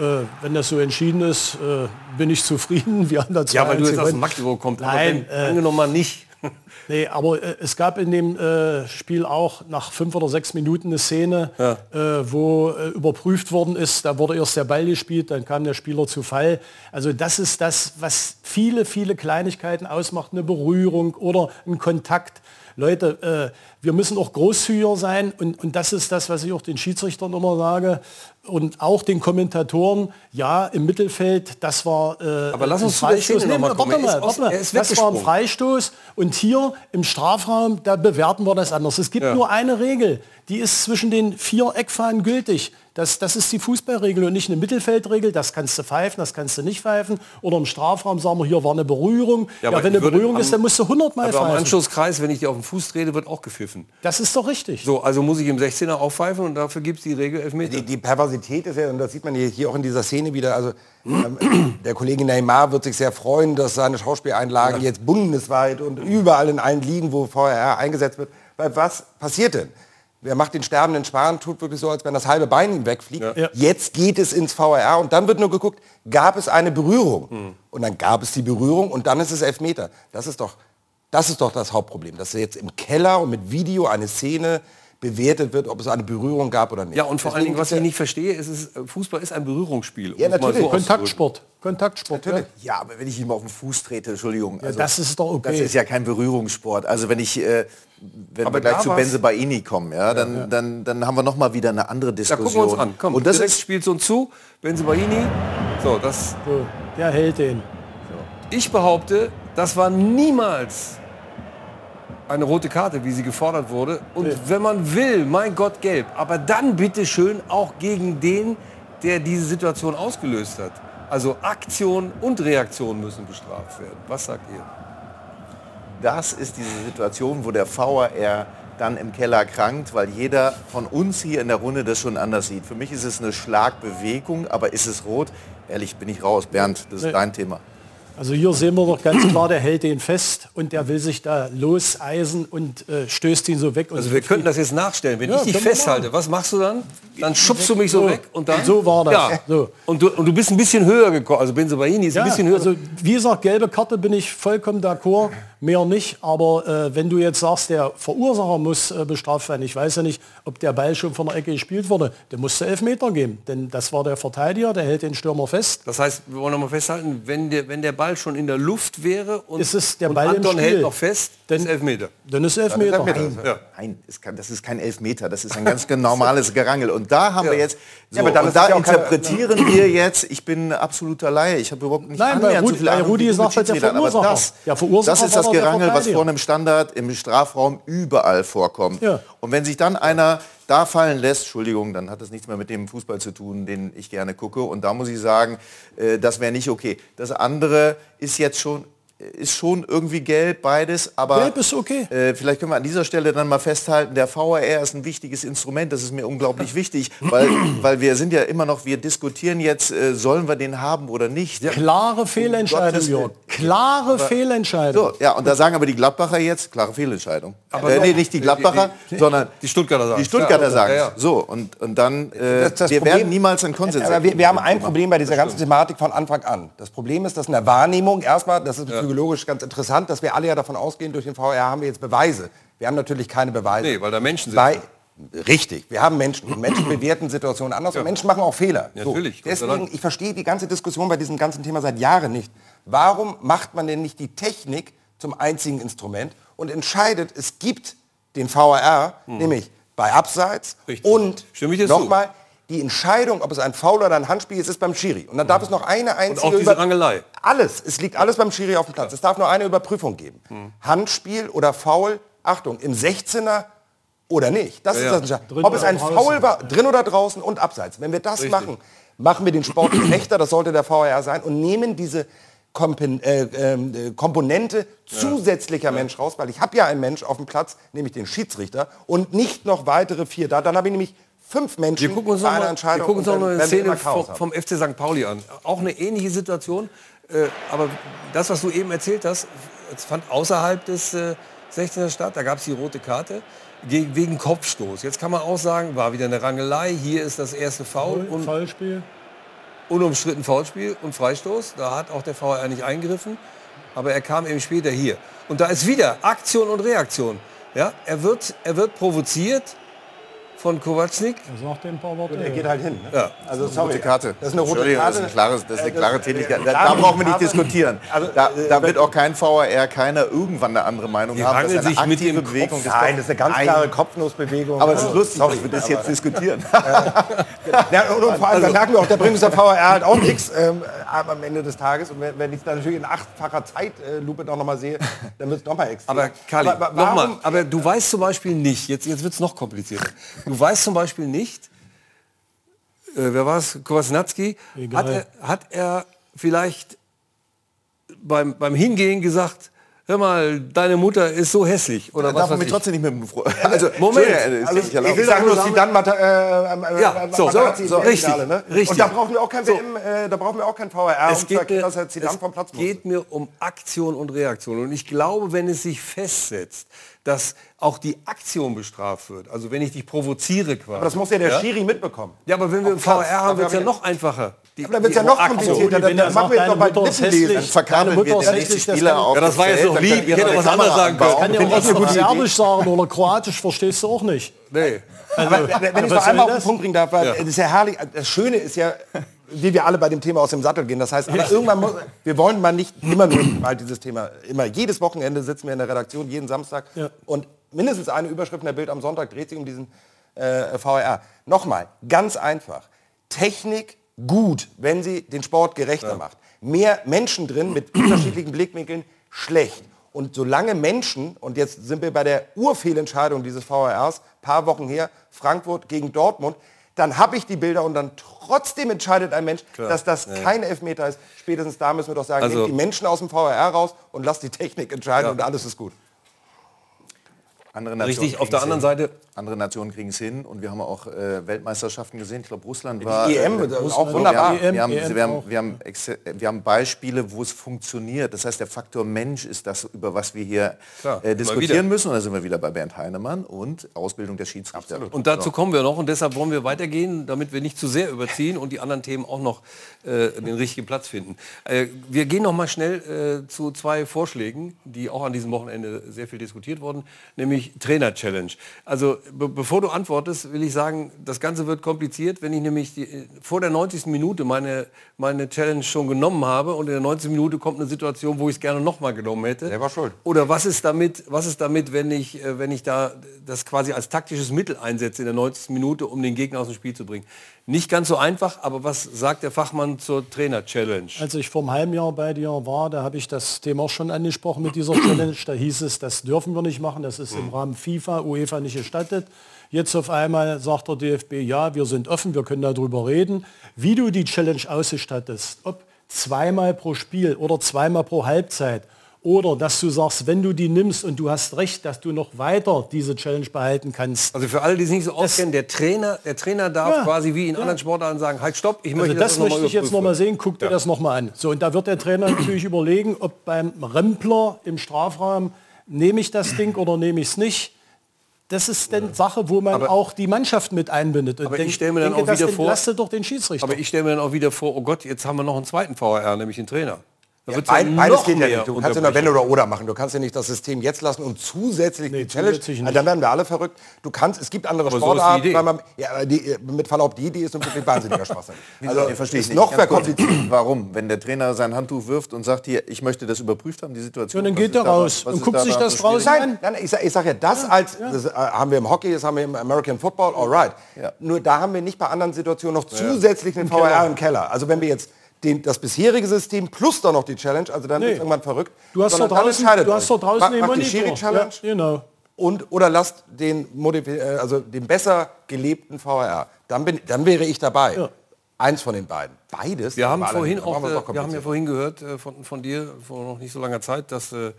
Äh, wenn das so entschieden ist, äh, bin ich zufrieden. Wir haben da ja, weil du jetzt aus Magdeburg kommst. Nein, äh, angenommen mal nicht. Nee, aber äh, es gab in dem äh, Spiel auch nach fünf oder sechs Minuten eine Szene, ja. äh, wo äh, überprüft worden ist, da wurde erst der Ball gespielt, dann kam der Spieler zu Fall. Also das ist das, was viele, viele Kleinigkeiten ausmacht, eine Berührung oder ein Kontakt. Leute, äh, wir müssen auch großzügiger sein und, und das ist das, was ich auch den Schiedsrichtern immer sage und auch den Kommentatoren, ja, im Mittelfeld, das war äh, Aber lass uns ein Freistoß. Nee, warte mal, warte mal. Das war ein Freistoß und hier im Strafraum, da bewerten wir das anders. Es gibt ja. nur eine Regel, die ist zwischen den vier Eckfahnen gültig. Das, das ist die Fußballregel und nicht eine Mittelfeldregel. Das kannst du pfeifen, das kannst du nicht pfeifen. Oder im Strafraum sagen wir, hier war eine Berührung. Ja, ja wenn eine Berührung am, ist, dann musst du 100 Mal aber pfeifen. am Anschlusskreis, wenn ich dir auf den Fuß trete, wird auch gepfiffen. Das ist doch richtig. So, also muss ich im 16er auch pfeifen und dafür gibt es die Regel Elfmeter. Die, die Perversität ist ja, und das sieht man hier auch in dieser Szene wieder, also ähm, der Kollege Neymar wird sich sehr freuen, dass seine Schauspieleinlagen ja. jetzt bundesweit und überall in allen Ligen, wo VR eingesetzt wird. Weil was passiert denn? Wer macht den sterbenden Sparen, tut wirklich so, als wenn das halbe Bein ihm wegfliegt. Ja. Jetzt geht es ins VAR und dann wird nur geguckt, gab es eine Berührung? Mhm. Und dann gab es die Berührung und dann ist es Elfmeter. Das ist doch das, ist doch das Hauptproblem, dass jetzt im Keller und mit Video eine Szene bewertet wird, ob es eine Berührung gab oder nicht. Ja, und vor allen Dingen, was ich nicht verstehe, ist, ist, Fußball ist ein Berührungsspiel. Ja, natürlich. So Kontaktsport. Kontaktsport. Natürlich. Ja, aber wenn ich ihm auf den Fuß trete, Entschuldigung. Also, ja, das ist doch okay. Das ist ja kein Berührungssport. Also wenn ich, äh, wenn aber wir gleich zu Benze Baini kommen, ja, dann, ja, ja. Dann, dann haben wir noch mal wieder eine andere Diskussion. Ja, gucken wir uns an. Komm, und das ist, spielt so zu. Benze Baini. So, das. So, der hält den. So. Ich behaupte, das war niemals eine rote Karte, wie sie gefordert wurde. Und nee. wenn man will, mein Gott, gelb. Aber dann bitte schön auch gegen den, der diese Situation ausgelöst hat. Also Aktion und Reaktion müssen bestraft werden. Was sagt ihr? Das ist diese Situation, wo der VAR dann im Keller krankt, weil jeder von uns hier in der Runde das schon anders sieht. Für mich ist es eine Schlagbewegung, aber ist es rot? Ehrlich, bin ich raus. Bernd, das ist nee. dein Thema. Also hier sehen wir doch ganz klar, der hält den fest und der will sich da loseisen und äh, stößt ihn so weg. Also wir könnten das jetzt nachstellen. Wenn ja, ich dich festhalte, was machst du dann? Dann schubst du mich so, so weg und dann... So war das. Ja. So. Und, du, und du bist ein bisschen höher gekommen. Also Benzobaini ist ja, ein bisschen höher. Also wie gesagt, gelbe Karte bin ich vollkommen d'accord, mehr nicht. Aber äh, wenn du jetzt sagst, der Verursacher muss äh, bestraft werden, ich weiß ja nicht, ob der Ball schon von der Ecke gespielt wurde, der musste elf Meter geben. Denn das war der Verteidiger, der hält den Stürmer fest. Das heißt, wir wollen noch mal festhalten, wenn der, wenn der Ball schon in der Luft wäre und, ist es der Ball und Anton hält noch fest, dann ist Elfmeter. Dann ist Elfmeter. Nein, ja. Nein das ist kein Elfmeter, das ist ein ganz normales Gerangel. Und da haben ja. wir jetzt, so, ja, und da interpretieren keine, wir jetzt, ich bin absoluter Laie, ich habe überhaupt nicht Nein, annähernd so viel Ahnung Rudi sagt, der Verursacher. Das, ja, Verursacher das ist das Gerangel, was vor einem Standard im Strafraum überall vorkommt. Ja. Und wenn sich dann einer da fallen lässt, Entschuldigung, dann hat das nichts mehr mit dem Fußball zu tun, den ich gerne gucke. Und da muss ich sagen, äh, das wäre nicht okay. Das andere ist jetzt schon ist schon irgendwie gelb, beides. Aber gelb ist okay. Äh, vielleicht können wir an dieser Stelle dann mal festhalten, der VAR ist ein wichtiges Instrument. Das ist mir unglaublich wichtig, weil, weil wir sind ja immer noch, wir diskutieren jetzt, äh, sollen wir den haben oder nicht. Ja. Klare Fehlentscheidung. Klare aber, Fehlentscheidung. So, ja, und da sagen aber die Gladbacher jetzt, klare Fehlentscheidung. Aber äh, nee, nicht die Gladbacher, die, die, sondern die Stuttgarter sagen Die Stuttgarter ja, sagen ja, So, und, und dann, äh, das, das wir Problem, werden niemals einen Konsens Aber wir, wir haben ein Problem bei dieser ganzen Thematik von Anfang an. Das Problem ist, dass in der Wahrnehmung erstmal, das ist psychologisch ganz interessant, dass wir alle ja davon ausgehen, durch den VR haben wir jetzt Beweise. Wir haben natürlich keine Beweise. Nee, weil da Menschen sind. Bei, Richtig, wir haben Menschen und Menschen bewerten Situationen anders ja. und Menschen machen auch Fehler. Ja, natürlich. So. Deswegen, ich verstehe die ganze Diskussion bei diesem ganzen Thema seit Jahren nicht. Warum macht man denn nicht die Technik zum einzigen Instrument und entscheidet, es gibt den VAR, hm. nämlich bei Abseits Richtig. und nochmal, die Entscheidung, ob es ein Foul oder ein Handspiel ist, ist beim Schiri. Und dann darf es noch eine einzige... Und auch diese Rangelei. Alles. Es liegt alles beim Schiri auf dem Platz. Es darf nur eine Überprüfung geben. Hm. Handspiel oder Foul, Achtung, im 16er oder nicht. Das ja, ist das Entscheidende. Ob es ein Foul war, drin oder draußen und abseits. Wenn wir das Richtig. machen, machen wir den Sport gerechter, das sollte der VAR sein, und nehmen diese Kompen äh, äh, Komponente ja. zusätzlicher Mensch raus, weil ich habe ja einen Mensch auf dem Platz, nämlich den Schiedsrichter, und nicht noch weitere vier da. Dann habe ich nämlich fünf Menschen wir gucken uns noch mal, Wir gucken uns noch eine Szene vom, vom, FC St. Pauli an. Auch eine ähnliche Situation. Äh, aber das, was du eben erzählt hast, fand außerhalb des äh, 16er statt. Da gab es die rote Karte gegen, wegen Kopfstoß. Jetzt kann man auch sagen, war wieder eine Rangelei. Hier ist das erste Foul. Und Fallspiel. Unumstritten Foulspiel und Freistoß. Da hat auch der VR nicht eingegriffen. Aber er kam eben später hier. Und da ist wieder Aktion und Reaktion. Ja, er, wird, er wird provoziert von Kowalczyk. Er sagt ein paar Worte. Und er geht halt hin. Ne? Ja. Also das ist eine rote Karte. Das ist eine rote Karte. Das ist, ein klares, das ist eine klare Tätigkeit. Da, da brauchen wir nicht diskutieren. Also, da, äh, da, wird auch kein VAR, keiner irgendwann eine andere Meinung Die haben. Das ist eine sich aktive mit Bewegung. Nein, das ist eine ganz klare Kopfnussbewegung. Aber es ist lustig, Sorry, dass wir das jetzt diskutieren. ja, und, vor allem, da merken wir auch, da bringt uns der VAR halt auch nichts ähm, am Ende des Tages. Und wenn, ich dann natürlich in achtfacher Zeitlupe noch mal sehe, dann wird es noch mal extrem. Aber Kali, aber, nochmal, aber du weißt zum Beispiel nicht, jetzt, jetzt wird es noch komplizierter. Du weißt zum Beispiel nicht, äh, wer war es, Kowalski, hat er, hat er vielleicht beim, beim Hingehen gesagt, hör mal, deine Mutter ist so hässlich. Oder was darf mich trotzdem nicht mit dem Fro Also, Moment. Also, ich will sagen, nur, sie dann Mata, äh, ja, so, so, so richtig, Finale, ne? richtig. Und da brauchen wir auch kein, so. WM, äh, da brauchen wir auch kein VAR, es um geht mir, dass er Zidane vom Platz muss. Es geht mir um Aktion und Reaktion. Und ich glaube, wenn es sich festsetzt, dass auch die Aktion bestraft wird. Also wenn ich dich provoziere quasi. Aber das muss ja der ja? Schiri mitbekommen. Ja, aber wenn wir im VR haben, wird es ja noch einfacher. Die, aber dann wird es ja noch komplizierter. Dann, dann machen wir jetzt noch bei Lippenlesen. Dann verkabeln wir den nächsten Spieler auf Ja, das war jetzt noch lieb. Ich hätte was anderes sagen können. Kann ja auch gut Serbisch sagen oder Kroatisch, verstehst du auch nicht. Nee. Also, aber wenn ich noch einmal auf den Punkt bringen darf, weil ja. das ist ja herrlich. Das Schöne ist ja, wie wir alle bei dem Thema aus dem Sattel gehen. Das heißt, aber irgendwann muss, wir wollen mal nicht immer nur mal dieses Thema, immer jedes Wochenende sitzen wir in der Redaktion, jeden Samstag ja. und mindestens eine Überschrift in der Bild am Sonntag dreht sich um diesen äh, VR. Nochmal, ganz einfach. Technik gut, wenn sie den Sport gerechter ja. macht. Mehr Menschen drin mit unterschiedlichen Blickwinkeln schlecht. Und solange Menschen, und jetzt sind wir bei der Urfehlentscheidung dieses VRs, paar Wochen her, Frankfurt gegen Dortmund, dann habe ich die Bilder und dann trotzdem entscheidet ein Mensch, Klar. dass das ja. kein Elfmeter ist. Spätestens da müssen wir doch sagen, also, nehmt die Menschen aus dem VRR raus und lasst die Technik entscheiden ja. und alles ist gut. Richtig, auf der anderen. Seite Andere Nationen kriegen es hin und wir haben auch äh, Weltmeisterschaften gesehen. Ich glaube, Russland war... EM, äh, das ist Russland- auch wunderbar. Wir haben, wir, haben, wir, haben, wir, haben, wir haben Beispiele, wo es funktioniert. Das heißt, der Faktor Mensch ist das, über was wir hier Klar, äh, diskutieren müssen. Und da sind wir wieder bei Bernd Heinemann und Ausbildung der Schiedsrichter. Und dazu kommen wir noch und deshalb wollen wir weitergehen, damit wir nicht zu sehr überziehen und die anderen Themen auch noch äh, den richtigen Platz finden. Äh, wir gehen noch mal schnell äh, zu zwei Vorschlägen, die auch an diesem Wochenende sehr viel diskutiert wurden, nämlich Trainer-Challenge. Also be bevor du antwortest, will ich sagen, das Ganze wird kompliziert, wenn ich nämlich die, vor der 90. Minute meine, meine Challenge schon genommen habe und in der 90. Minute kommt eine Situation, wo ich es gerne noch mal genommen hätte. Selber schuld. Oder was ist damit, was ist damit, wenn ich, äh, wenn ich da das quasi als taktisches Mittel einsetze in der 90. Minute, um den Gegner aus dem Spiel zu bringen? Nicht ganz so einfach, aber was sagt der Fachmann zur Trainer-Challenge? Als ich vor einem halben Jahr bei dir war, da habe ich das Thema auch schon angesprochen mit dieser Challenge. Da hieß es, das dürfen wir nicht machen, das ist im Rahmen FIFA, UEFA nicht gestattet. Jetzt auf einmal sagt der DFB, ja, wir sind offen, wir können darüber reden. Wie du die Challenge ausgestattest, ob zweimal pro Spiel oder zweimal pro Halbzeit oder dass du sagst, wenn du die nimmst und du hast recht, dass du noch weiter diese Challenge behalten kannst. Also für alle, die es nicht so auskennen, der Trainer, der Trainer darf Ja. quasi wie in anderen Sportarten sagen, halt stopp, ich Also möchte das noch mal möchte ich jetzt überprüfen. noch mal sehen. Guck dir das noch mal an. So und da wird der Trainer natürlich überlegen, ob beim Rempler im Strafraum nehme ich das Ding oder nehme ich es nicht. Das ist dann Sache, wo man Aber- auch die Mannschaft mit einbindet. Und Aber ich denk- stell mir dann denke, auch wieder vor- doch den Schiedsrichter. Aber ich stelle mir dann auch wieder vor, oh Gott, jetzt haben wir noch einen zweiten VAR, nämlich den Trainer. Da Ja, beid, ja beides geht ja nicht. Du kannst ja nur. Wenn oder Oder machen. Du kannst ja nicht das System jetzt lassen und zusätzlich Nee, die Challenge. zusätzlich nicht. Also dann werden wir alle verrückt. Du kannst, es gibt andere Aber so ist die Sportarten, Idee. weil man, ja, die, mit Verlaub, die Idee ist nun wirklich wahnsinniger Schwachsinn. Also, nee, verstehe ich noch verkompliziert. Warum? Wenn der Trainer sein Handtuch wirft und sagt, hier, ich möchte das überprüft haben, die Situation. Ja, dann geht er raus und guckt da sich das so draußen schwierig? an. Nein, nein, ich sage sag ja, das als das äh, haben wir im Hockey, das haben wir im American Football, alright. Ja. Nur da haben wir nicht bei anderen Situationen noch zusätzlich den VAR im Keller. Also wenn wir jetzt den, das bisherige System plus dann noch die Challenge, also dann Nee. ist irgendwann verrückt. du hast Sondern draußen, du hast doch draußen den macht die Monitor. Schiri-Challenge Ja, genau. und oder lasst den, äh, also den besser gelebten VAR. Dann, bin, dann wäre ich dabei. Ja. Eins von den beiden. Beides. Wir haben vorhin auch, äh, wir haben ja vorhin gehört äh, von, von dir vor noch nicht so langer Zeit, dass äh,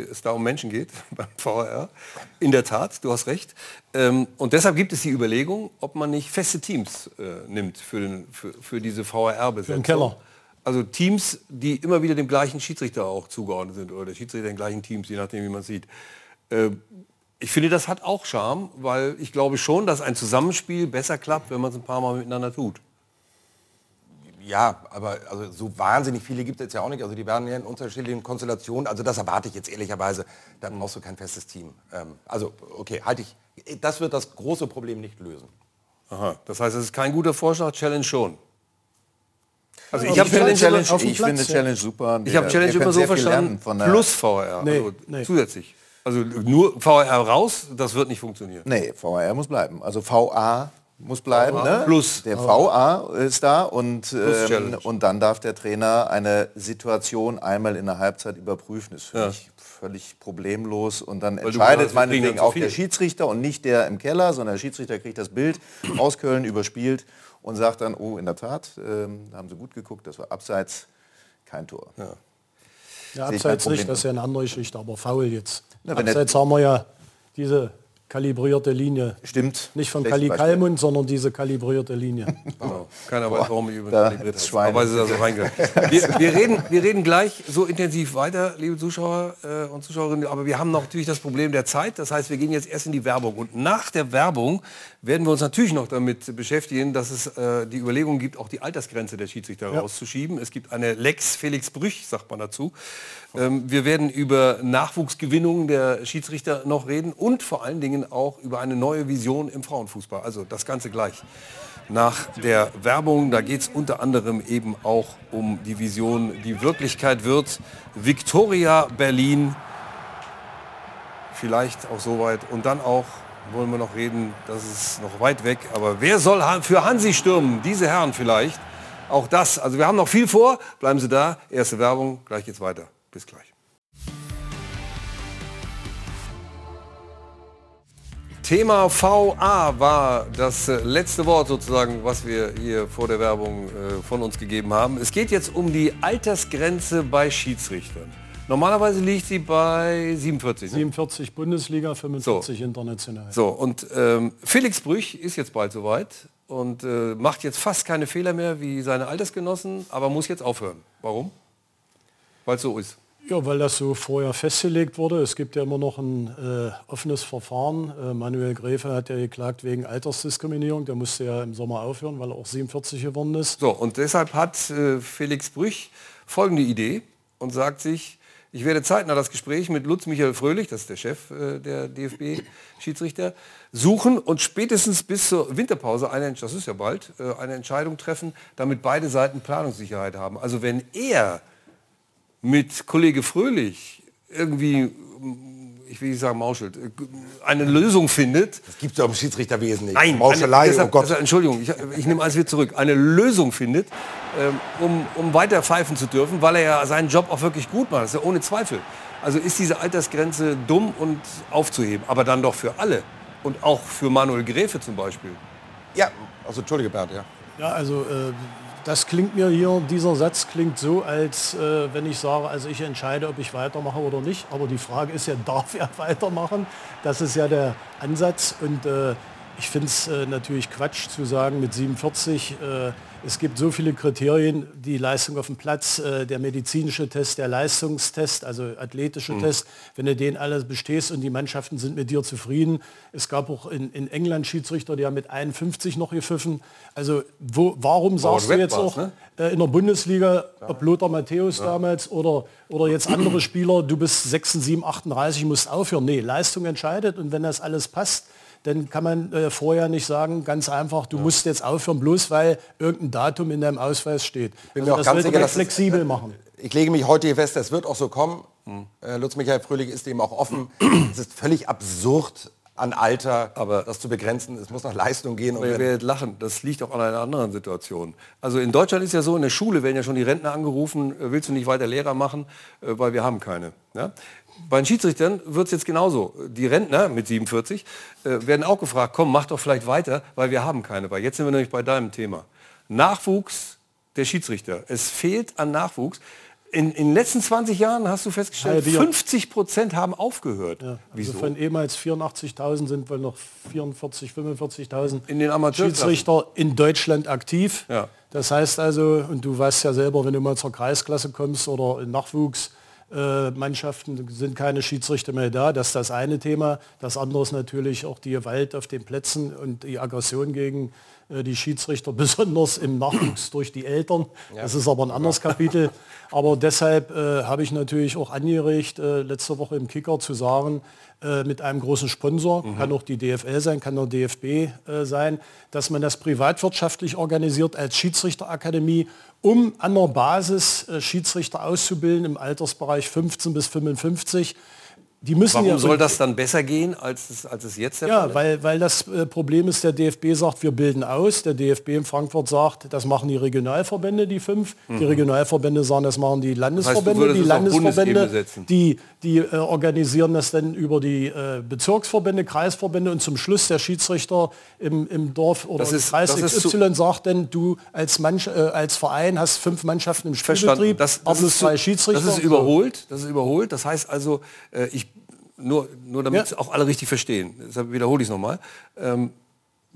es da um Menschen geht beim VAR. In der Tat, du hast recht. Ähm, und deshalb gibt es die Überlegung, ob man nicht feste Teams äh, nimmt für, den, für, für diese VAR-Besetzung. Für den Keller. Also Teams, die immer wieder dem gleichen Schiedsrichter auch zugeordnet sind oder der Schiedsrichter den gleichen Teams, je nachdem wie man sieht. Äh, ich finde, das hat auch Charme, weil ich glaube schon, dass ein Zusammenspiel besser klappt, wenn man es ein paar Mal miteinander tut. Ja, aber also so wahnsinnig viele gibt es jetzt ja auch nicht. Also die werden ja in unterschiedlichen Konstellationen. Also das erwarte ich jetzt ehrlicherweise. Da brauchst du kein festes Team. Ähm, also okay, halte ich. Das wird das große Problem nicht lösen. Aha, das heißt, es ist kein guter Vorschlag, Challenge schon. Also ich Ich habe finde Challenge, Challenge auf ich Platz, finde ja. Challenge super. ich habe Challenge immer so verstanden, Von der, plus VR, Nee, also nee. zusätzlich. Also nur VR raus, das wird nicht funktionieren. Nee, VAR muss bleiben. Also VA muss bleiben. Ne? Plus. Der VA ist da und, ähm, und dann darf der Trainer eine Situation einmal in der Halbzeit überprüfen. Das finde Ja. ich völlig problemlos. Und dann du entscheidet meinetwegen auch der. Schiedsrichter und nicht der im Keller, sondern der Schiedsrichter kriegt das Bild aus Köln überspielt und sagt dann, oh, in der Tat, ähm, da haben sie gut geguckt, das war abseits, kein Tor. Ja, kein abseits nicht, das ist ja eine andere Geschichte, aber faul jetzt. Na, abseits haben wir ja diese kalibrierte Linie. Stimmt. Nicht von Kali. Kalmund, sondern diese kalibrierte Linie. Genau. Keiner weiß, warum ich übrigens kalibriert habe. Aber es ist also. Wir, wir, reden, wir reden gleich so intensiv weiter, liebe Zuschauer äh, und Zuschauerinnen. Aber wir haben noch natürlich das Problem der Zeit. Das heißt, wir gehen jetzt erst in die Werbung. Und nach der Werbung werden wir uns natürlich noch damit beschäftigen, dass es äh, die Überlegung gibt, auch die Altersgrenze der Schiedsrichter rauszuschieben. Es gibt eine Lex Felix Brüch, sagt man dazu. Ähm, wir werden über Nachwuchsgewinnung der Schiedsrichter noch reden und vor allen Dingen auch über eine neue Vision im Frauenfußball. Also das Ganze gleich. Nach der Werbung, da geht es unter anderem eben auch um die Vision, die Wirklichkeit wird. Victoria Berlin, vielleicht auch soweit. Und dann auch wollen wir noch reden, das ist noch weit weg, aber wer soll für Hansi stürmen? Diese Herren vielleicht. Auch das. Also wir haben noch viel vor. Bleiben Sie da. Erste Werbung. Gleich geht's weiter. Bis gleich. Thema VA war das äh, letzte Wort sozusagen, was wir hier vor der Werbung äh, von uns gegeben haben. Es geht jetzt um die Altersgrenze bei Schiedsrichtern. Normalerweise liegt sie bei 47. Ne? 47 Bundesliga, 45 so. international. So, und ähm, Felix Brüch ist jetzt bald soweit und äh, macht jetzt fast keine Fehler mehr wie seine Altersgenossen, aber muss jetzt aufhören. Warum? Weil es so ist. Ja, weil das so vorher festgelegt wurde. Es gibt ja immer noch ein äh, offenes Verfahren. Äh, Manuel Gräfe hat ja geklagt wegen Altersdiskriminierung. Der musste ja im Sommer aufhören, weil er auch 47 geworden ist. So, und deshalb hat äh, Felix Brüch folgende Idee und sagt sich, ich werde zeitnah das Gespräch mit Lutz Michael Fröhlich, das ist der Chef äh, der DFB-Schiedsrichter, suchen und spätestens bis zur Winterpause, eine, das ist ja bald, äh, eine Entscheidung treffen, damit beide Seiten Planungssicherheit haben. Also wenn er mit Kollege Fröhlich irgendwie, ich will nicht sagen Mauschelt, eine Lösung findet. Das gibt es ja im Schiedsrichterwesen nicht. Nein, Mauschelei, eine, deshalb, oh Gott. Deshalb, Entschuldigung, ich, ich nehme alles wieder zurück. Eine Lösung findet, ähm, um, um weiter pfeifen zu dürfen, weil er ja seinen Job auch wirklich gut macht. Das ist ja ohne Zweifel. Also ist diese Altersgrenze dumm und aufzuheben, aber dann doch für alle. Und auch für Manuel Gräfe zum Beispiel. Ja, also entschuldige Bert, ja. Ja, also äh, das klingt mir hier, dieser Satz klingt so, als äh, wenn ich sage, also ich entscheide, ob ich weitermache oder nicht. Aber die Frage ist ja, darf er weitermachen? Das ist ja der Ansatz. Und äh, ich finde es äh, natürlich Quatsch zu sagen, mit 47 äh, es gibt so viele Kriterien, die Leistung auf dem Platz, äh, der medizinische Test, der Leistungstest, also athletische mhm. Test, wenn du den alles bestehst und die Mannschaften sind mit dir zufrieden. Es gab auch in, in England Schiedsrichter, die haben mit 51 noch gepfiffen. Also wo, warum sagst du jetzt auch ne? äh, in der Bundesliga, ob Lothar Matthäus ja. damals oder, oder jetzt andere Spieler, du bist 6, 7, 38, musst aufhören. Nee, Leistung entscheidet und wenn das alles passt, dann kann man äh, vorher nicht sagen, ganz einfach, du ja. musst jetzt aufhören, bloß weil irgendein Datum in deinem Ausweis steht. Bin also das wird sicher, flexibel ist, machen. Ich lege mich heute hier fest, es wird auch so kommen. Hm. Äh, Lutz Michael Fröhlich ist dem auch offen. es ist völlig absurd, an Alter aber das zu begrenzen. Es muss nach Leistung gehen. Aber ihr werdet lachen, das liegt auch an einer anderen Situation. Also in Deutschland ist ja so, in der Schule werden ja schon die Rentner angerufen, äh, willst du nicht weiter Lehrer machen, äh, weil wir haben keine. Ja? Bei den Schiedsrichtern wird es jetzt genauso. Die Rentner mit 47 äh, werden auch gefragt, komm, mach doch vielleicht weiter, weil wir haben keine. Weil jetzt sind wir nämlich bei deinem Thema. Nachwuchs der Schiedsrichter. Es fehlt an Nachwuchs. In, in den letzten 20 Jahren hast du festgestellt, 50 Prozent haben aufgehört. Ja, also Wieso? Von ehemals 84.000 sind wohl noch 44, 45.000 in den Schiedsrichter in Deutschland aktiv. Ja. Das heißt also, und du weißt ja selber, wenn du mal zur Kreisklasse kommst oder in Nachwuchs, äh, Mannschaften sind keine Schiedsrichter mehr da. Das ist das eine Thema. Das andere ist natürlich auch die Gewalt auf den Plätzen und die Aggression gegen die Schiedsrichter, besonders im Nachwuchs durch die Eltern. Das ist aber ein anderes Kapitel. Aber deshalb äh, habe ich natürlich auch angeregt, äh, letzte Woche im Kicker zu sagen, äh, mit einem großen Sponsor, mhm. kann auch die DFL sein, kann der DFB äh, sein, dass man das privatwirtschaftlich organisiert als Schiedsrichterakademie, um an der Basis äh, Schiedsrichter auszubilden im Altersbereich 15 bis 55 die müssen Warum ja, soll das dann besser gehen, als es, als es jetzt der ja, Fall ist? Weil, weil das äh, Problem ist, der DFB sagt, wir bilden aus. Der DFB in Frankfurt sagt, das machen die Regionalverbände, die fünf. Mhm. Die Regionalverbände sagen, das machen die Landesverbände. Das heißt, die Landesverbände, die, die äh, organisieren das dann über die äh, Bezirksverbände, Kreisverbände und zum Schluss der Schiedsrichter im, im Dorf oder im Kreis XY sagt dann, du als, Mann, äh, als Verein hast fünf Mannschaften im Spielbetrieb, das, das ist, zwei Schiedsrichter. Das ist überholt. Das ist überholt. Das heißt also, äh, ich nur, nur damit ja. auch alle richtig verstehen, deshalb wiederhole ich es nochmal. Ähm,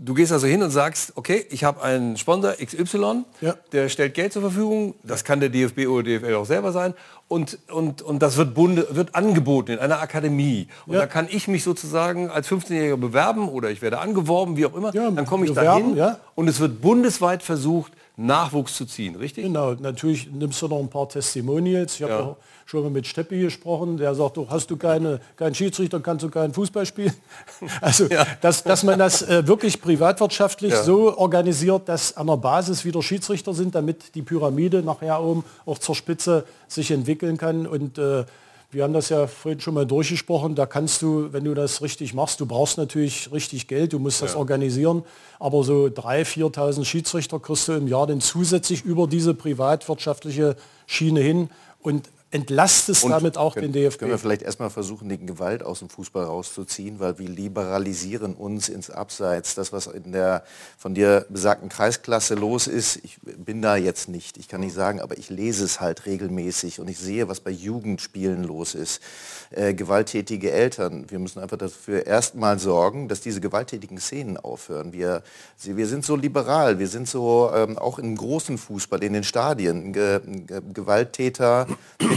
du gehst also hin und sagst, okay, ich habe einen Sponsor XY, ja. der stellt Geld zur Verfügung, das kann der DFB oder DFL auch selber sein, und, und, und das wird, Bunde, wird angeboten in einer Akademie. Und ja. da kann ich mich sozusagen als 15-Jähriger bewerben oder ich werde angeworben, wie auch immer. Ja, dann komme ich da hin ja. und es wird bundesweit versucht, Nachwuchs zu ziehen, richtig? Genau, natürlich nimmst du noch ein paar Testimonials. Ich habe ja. schon mal mit Steppi gesprochen, der sagt, doch, hast du keine, keinen Schiedsrichter, kannst du keinen Fußball spielen. Also, ja. dass, dass man das äh, wirklich privatwirtschaftlich ja. so organisiert, dass an der Basis wieder Schiedsrichter sind, damit die Pyramide nachher oben auch zur Spitze sich entwickeln kann. Und äh, wir haben das ja vorhin schon mal durchgesprochen. Da kannst du, wenn du das richtig machst, du brauchst natürlich richtig Geld, du musst das ja. organisieren. Aber so 3.000, 4.000 Schiedsrichter kriegst du im Jahr dann zusätzlich über diese privatwirtschaftliche Schiene hin. Und entlastest und damit auch können, den DFB. Können wir vielleicht erstmal versuchen, die Gewalt aus dem Fußball rauszuziehen, weil wir liberalisieren uns ins Abseits. Das, was in der von dir besagten Kreisklasse los ist, ich bin bin da jetzt nicht. Ich kann nicht sagen, aber ich lese es halt regelmäßig und ich sehe, was bei Jugendspielen los ist. Äh, gewalttätige Eltern. Wir müssen einfach dafür erstmal sorgen, dass diese gewalttätigen Szenen aufhören. Wir, wir sind so liberal, wir sind so ähm, auch im großen Fußball, in den Stadien. Ge Ge Gewalttäter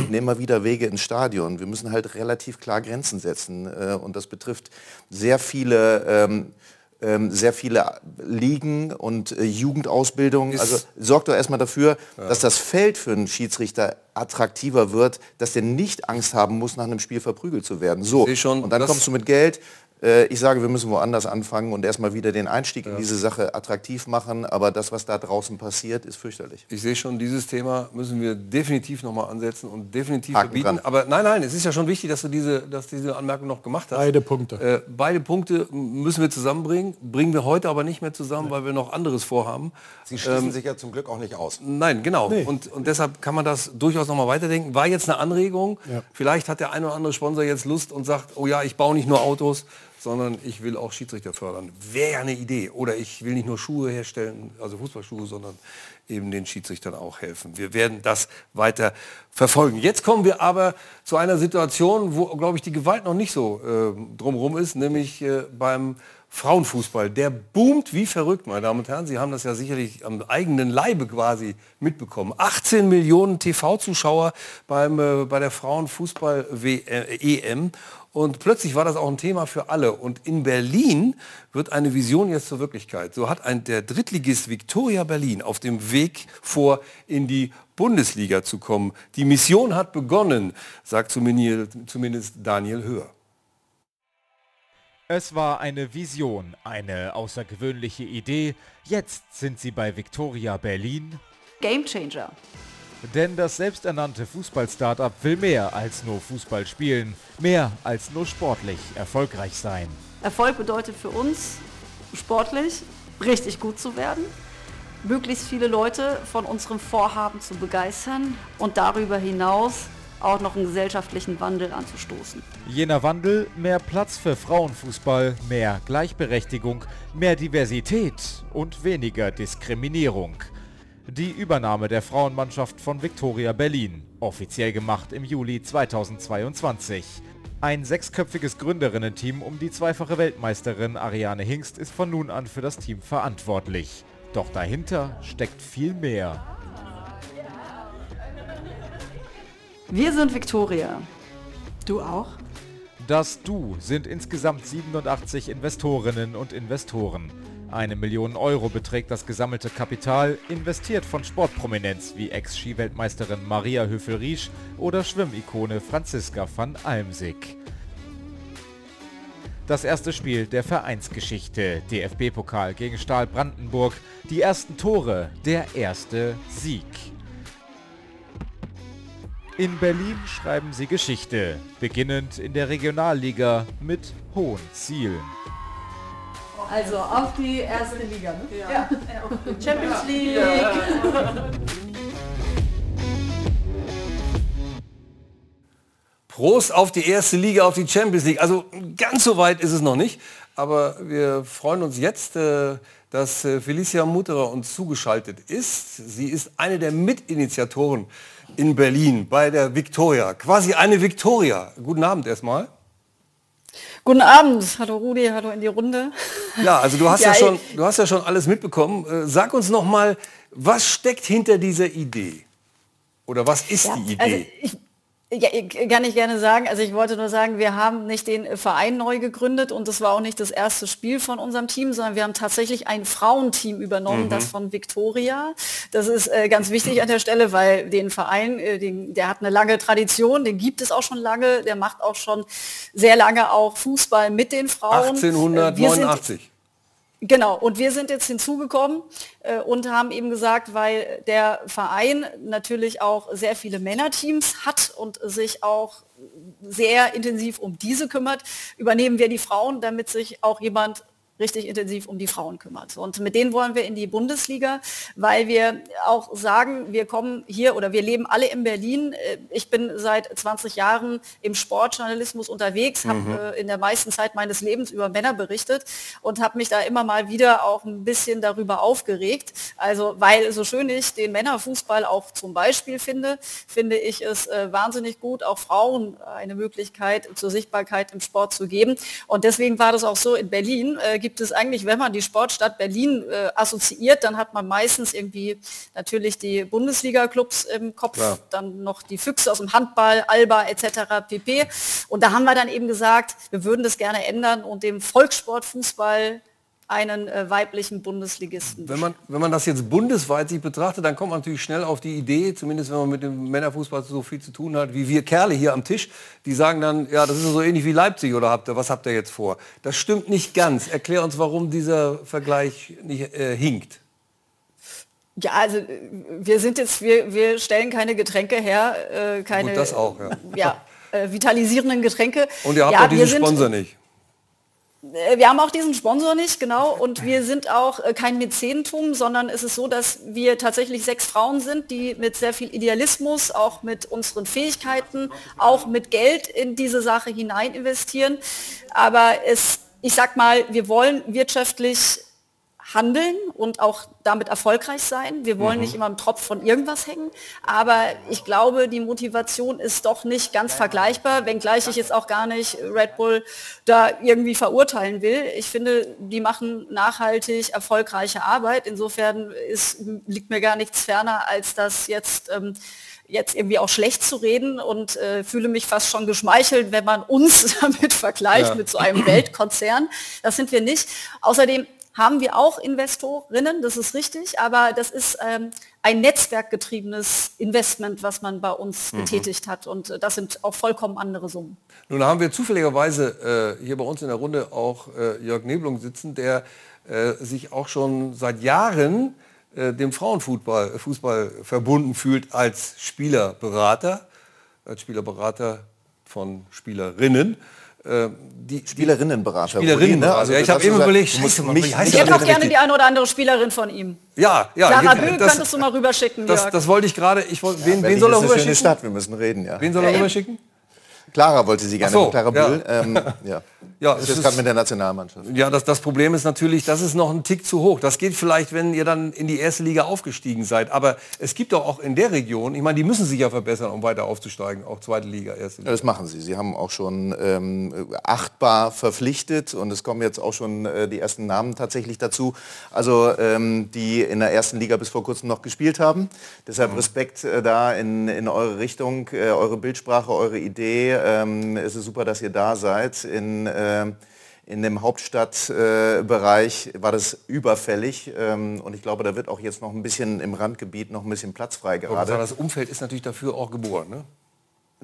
finden immer wieder Wege ins Stadion. Wir müssen halt relativ klar Grenzen setzen äh, und das betrifft sehr viele ähm, ähm, sehr viele Ligen und äh, Jugendausbildung. Also sorgt doch erstmal dafür, ja. dass das Feld für einen Schiedsrichter attraktiver wird, dass der nicht Angst haben muss, nach einem Spiel verprügelt zu werden. So, und dann kommst du mit Geld, äh, ich sage, wir müssen woanders anfangen und erstmal wieder den Einstieg ja. in diese Sache attraktiv machen. Aber das, was da draußen passiert, ist fürchterlich. Ich sehe schon, dieses Thema müssen wir definitiv nochmal ansetzen und definitiv Haken verbieten. Dran. Aber nein, nein, es ist ja schon wichtig, dass du diese, dass diese Anmerkung noch gemacht hast. Beide Punkte. Äh, beide Punkte müssen wir zusammenbringen. Bringen wir heute aber nicht mehr zusammen, nee. weil wir noch anderes vorhaben. Sie schließen ähm, sich ja zum Glück auch nicht aus. Nein, genau. Nee. Und, und deshalb kann man das durchaus nochmal weiterdenken. War jetzt eine Anregung. Ja. Vielleicht hat der ein oder andere Sponsor jetzt Lust und sagt, oh ja, ich baue nicht nur Autos, sondern ich will auch Schiedsrichter fördern. Wäre ja eine Idee. Oder ich will nicht nur Schuhe herstellen, also Fußballschuhe, sondern eben den Schiedsrichtern auch helfen. Wir werden das weiter verfolgen. Jetzt kommen wir aber zu einer Situation, wo, glaube ich, die Gewalt noch nicht so äh, drumherum ist, nämlich äh, beim Frauenfußball. Der boomt wie verrückt, meine Damen und Herren. Sie haben das ja sicherlich am eigenen Leibe quasi mitbekommen. 18 Millionen TV-Zuschauer äh, bei der Frauenfußball-EM. Und plötzlich war das auch ein Thema für alle. Und in Berlin wird eine Vision jetzt zur Wirklichkeit. So hat ein, der Drittligist Victoria Berlin auf dem Weg vor, in die Bundesliga zu kommen. Die Mission hat begonnen, sagt zumindest Daniel Höhr. Es war eine Vision, eine außergewöhnliche Idee. Jetzt sind sie bei Victoria Berlin. Gamechanger. Denn das selbsternannte Fußball-Startup will mehr als nur Fußball spielen, mehr als nur sportlich erfolgreich sein. Erfolg bedeutet für uns, sportlich richtig gut zu werden, möglichst viele Leute von unserem Vorhaben zu begeistern und darüber hinaus auch noch einen gesellschaftlichen Wandel anzustoßen. Jener Wandel, mehr Platz für Frauenfußball, mehr Gleichberechtigung, mehr Diversität und weniger Diskriminierung. Die Übernahme der Frauenmannschaft von Viktoria Berlin, offiziell gemacht im Juli 2022. Ein sechsköpfiges Gründerinnen-Team um die zweifache Weltmeisterin Ariane Hingst ist von nun an für das Team verantwortlich. Doch dahinter steckt viel mehr. Wir sind Viktoria. Du auch? Das Du sind insgesamt 87 Investorinnen und Investoren. Eine Million Euro beträgt das gesammelte Kapital, investiert von Sportprominenz wie Ex-Skiweltmeisterin Maria Höfel-Riesch oder Schwimmikone Franziska van Almsick. Das erste Spiel der Vereinsgeschichte, DFB-Pokal gegen Stahl Brandenburg, die ersten Tore, der erste Sieg. In Berlin schreiben sie Geschichte, beginnend in der Regionalliga mit hohen Zielen. Also auf die erste Liga, ne? Ja. ja. Champions League. Ja. Prost auf die erste Liga, auf die Champions League. Also ganz so weit ist es noch nicht. Aber wir freuen uns jetzt, äh, dass äh, Felicia Mutterer uns zugeschaltet ist. Sie ist eine der Mitinitiatoren in Berlin bei der Victoria. Quasi eine Victoria. Guten Abend erstmal. Guten Abend, hallo Rudi, hallo in die Runde. Ja, also du hast ja, ja schon, du hast ja schon alles mitbekommen. Äh, sag uns noch mal, was steckt hinter dieser Idee? Oder was ist ja, die Idee? Also ich, ja, kann ich gerne sagen. Also ich wollte nur sagen, wir haben nicht den Verein neu gegründet und das war auch nicht das erste Spiel von unserem Team, sondern wir haben tatsächlich ein Frauenteam übernommen, mhm. das von Victoria. Das ist äh, ganz wichtig an der Stelle, weil den Verein, äh, den, der hat eine lange Tradition, den gibt es auch schon lange, der macht auch schon sehr lange auch Fußball mit den Frauen. 1889. Genau, und wir sind jetzt hinzugekommen äh, und haben eben gesagt, weil der Verein natürlich auch sehr viele Männerteams hat und sich auch sehr intensiv um diese kümmert, übernehmen wir die Frauen, damit sich auch jemand richtig intensiv um die Frauen kümmert. Und mit denen wollen wir in die Bundesliga, weil wir auch sagen, wir kommen hier oder wir leben alle in Berlin. Äh, ich bin seit 20 Jahren im Sportjournalismus unterwegs, habe mhm. äh, in der meisten Zeit meines Lebens über Männer berichtet und habe mich da immer mal wieder auch ein bisschen darüber aufgeregt. Also weil so schön ich den Männerfußball auch zum Beispiel finde, finde ich es äh, wahnsinnig gut, auch Frauen eine Möglichkeit zur Sichtbarkeit im Sport zu geben. Und deswegen war das auch so in Berlin. Gibt es eigentlich, wenn man die Sportstadt Berlin äh, assoziiert, dann hat man meistens irgendwie natürlich die Bundesliga-Clubs im Kopf, ja. dann noch die Füchse aus dem Handball, Alba etc. pp. Und da haben wir dann eben gesagt, wir würden das gerne ändern und dem Volkssportfußball einen äh, weiblichen Bundesligisten. Wenn man, wenn man das jetzt bundesweit sich betrachtet, dann kommt man natürlich schnell auf die Idee, zumindest wenn man mit dem Männerfußball so viel zu tun hat, wie wir Kerle hier am Tisch, die sagen dann, ja, das ist so ähnlich wie Leipzig oder habt ihr, was habt ihr jetzt vor? Das stimmt nicht ganz. Erklär uns, warum dieser Vergleich nicht äh, hinkt. Ja, also äh, wir sind jetzt, wir, wir stellen keine Getränke her, äh, keine Gut, das auch, ja. ja äh, vitalisierenden Getränke. Und ihr habt ja, auch diesen Sponsor nicht. Äh, wir haben auch diesen Sponsor nicht, genau. Und wir sind auch äh, kein Mäzenentum, sondern es ist so, dass wir tatsächlich sechs Frauen sind, die mit sehr viel Idealismus, auch mit unseren Fähigkeiten, auch mit Geld in diese Sache hinein investieren. Aber es, ich sag mal, wir wollen wirtschaftlich handeln und auch damit erfolgreich sein. Wir wollen mhm. nicht immer im Tropf von irgendwas hängen, aber ich glaube, die Motivation ist doch nicht ganz vergleichbar, wenngleich ich jetzt auch gar nicht Red Bull da irgendwie verurteilen will. Ich finde, die machen nachhaltig erfolgreiche Arbeit. Insofern ist, liegt mir gar nichts ferner, als das jetzt ähm, jetzt irgendwie auch schlecht zu reden und äh, fühle mich fast schon geschmeichelt, wenn man uns damit vergleicht ja. mit so einem Weltkonzern. Das sind wir nicht. Außerdem haben wir auch Investorinnen, das ist richtig, aber das ist ähm, ein netzwerkgetriebenes Investment, was man bei uns mhm. getätigt hat und äh, das sind auch vollkommen andere Summen. Nun haben wir zufälligerweise äh, hier bei uns in der Runde auch äh, Jörg Neblung sitzen, der äh, sich auch schon seit Jahren äh, dem Frauenfußball Fußball verbunden fühlt als Spielerberater, als Spielerberater von Spielerinnen. Äh, die Spielerinnenberater. Spielerinnenberater. Also, ja, ich habe eben überlegt, ich, ich hätte auch gerne die eine oder andere Spielerin von ihm. Ja, ja. Clara Bö könntest du mal rüberschicken. Das, das wollte ich gerade. Ich wollt, wen, ja, wen soll er rüberschicken? Stadt, wir müssen reden, ja. Wen soll er rüberschicken? Clara wollte sie gerne, so, Clara Bühl. Ja. Ähm, ja. ja, das ist gerade mit der Nationalmannschaft. Ja, das, das Problem ist natürlich, das ist noch ein Tick zu hoch. Das geht vielleicht, wenn ihr dann in die erste Liga aufgestiegen seid. Aber es gibt doch auch in der Region, ich meine, die müssen sich ja verbessern, um weiter aufzusteigen, auch zweite Liga, erste Liga. Ja, das machen sie. Sie haben auch schon ähm, achtbar verpflichtet und es kommen jetzt auch schon äh, die ersten Namen tatsächlich dazu. Also ähm, die in der ersten Liga bis vor kurzem noch gespielt haben. Deshalb mhm. Respekt äh, da in, in eure Richtung, äh, eure Bildsprache, eure Idee. Ähm, es ist super, dass ihr da seid. In, äh, in dem Hauptstadtbereich äh, war das überfällig ähm, und ich glaube, da wird auch jetzt noch ein bisschen im Randgebiet noch ein bisschen Platz frei gerade. das Umfeld ist natürlich dafür auch geboren, ne?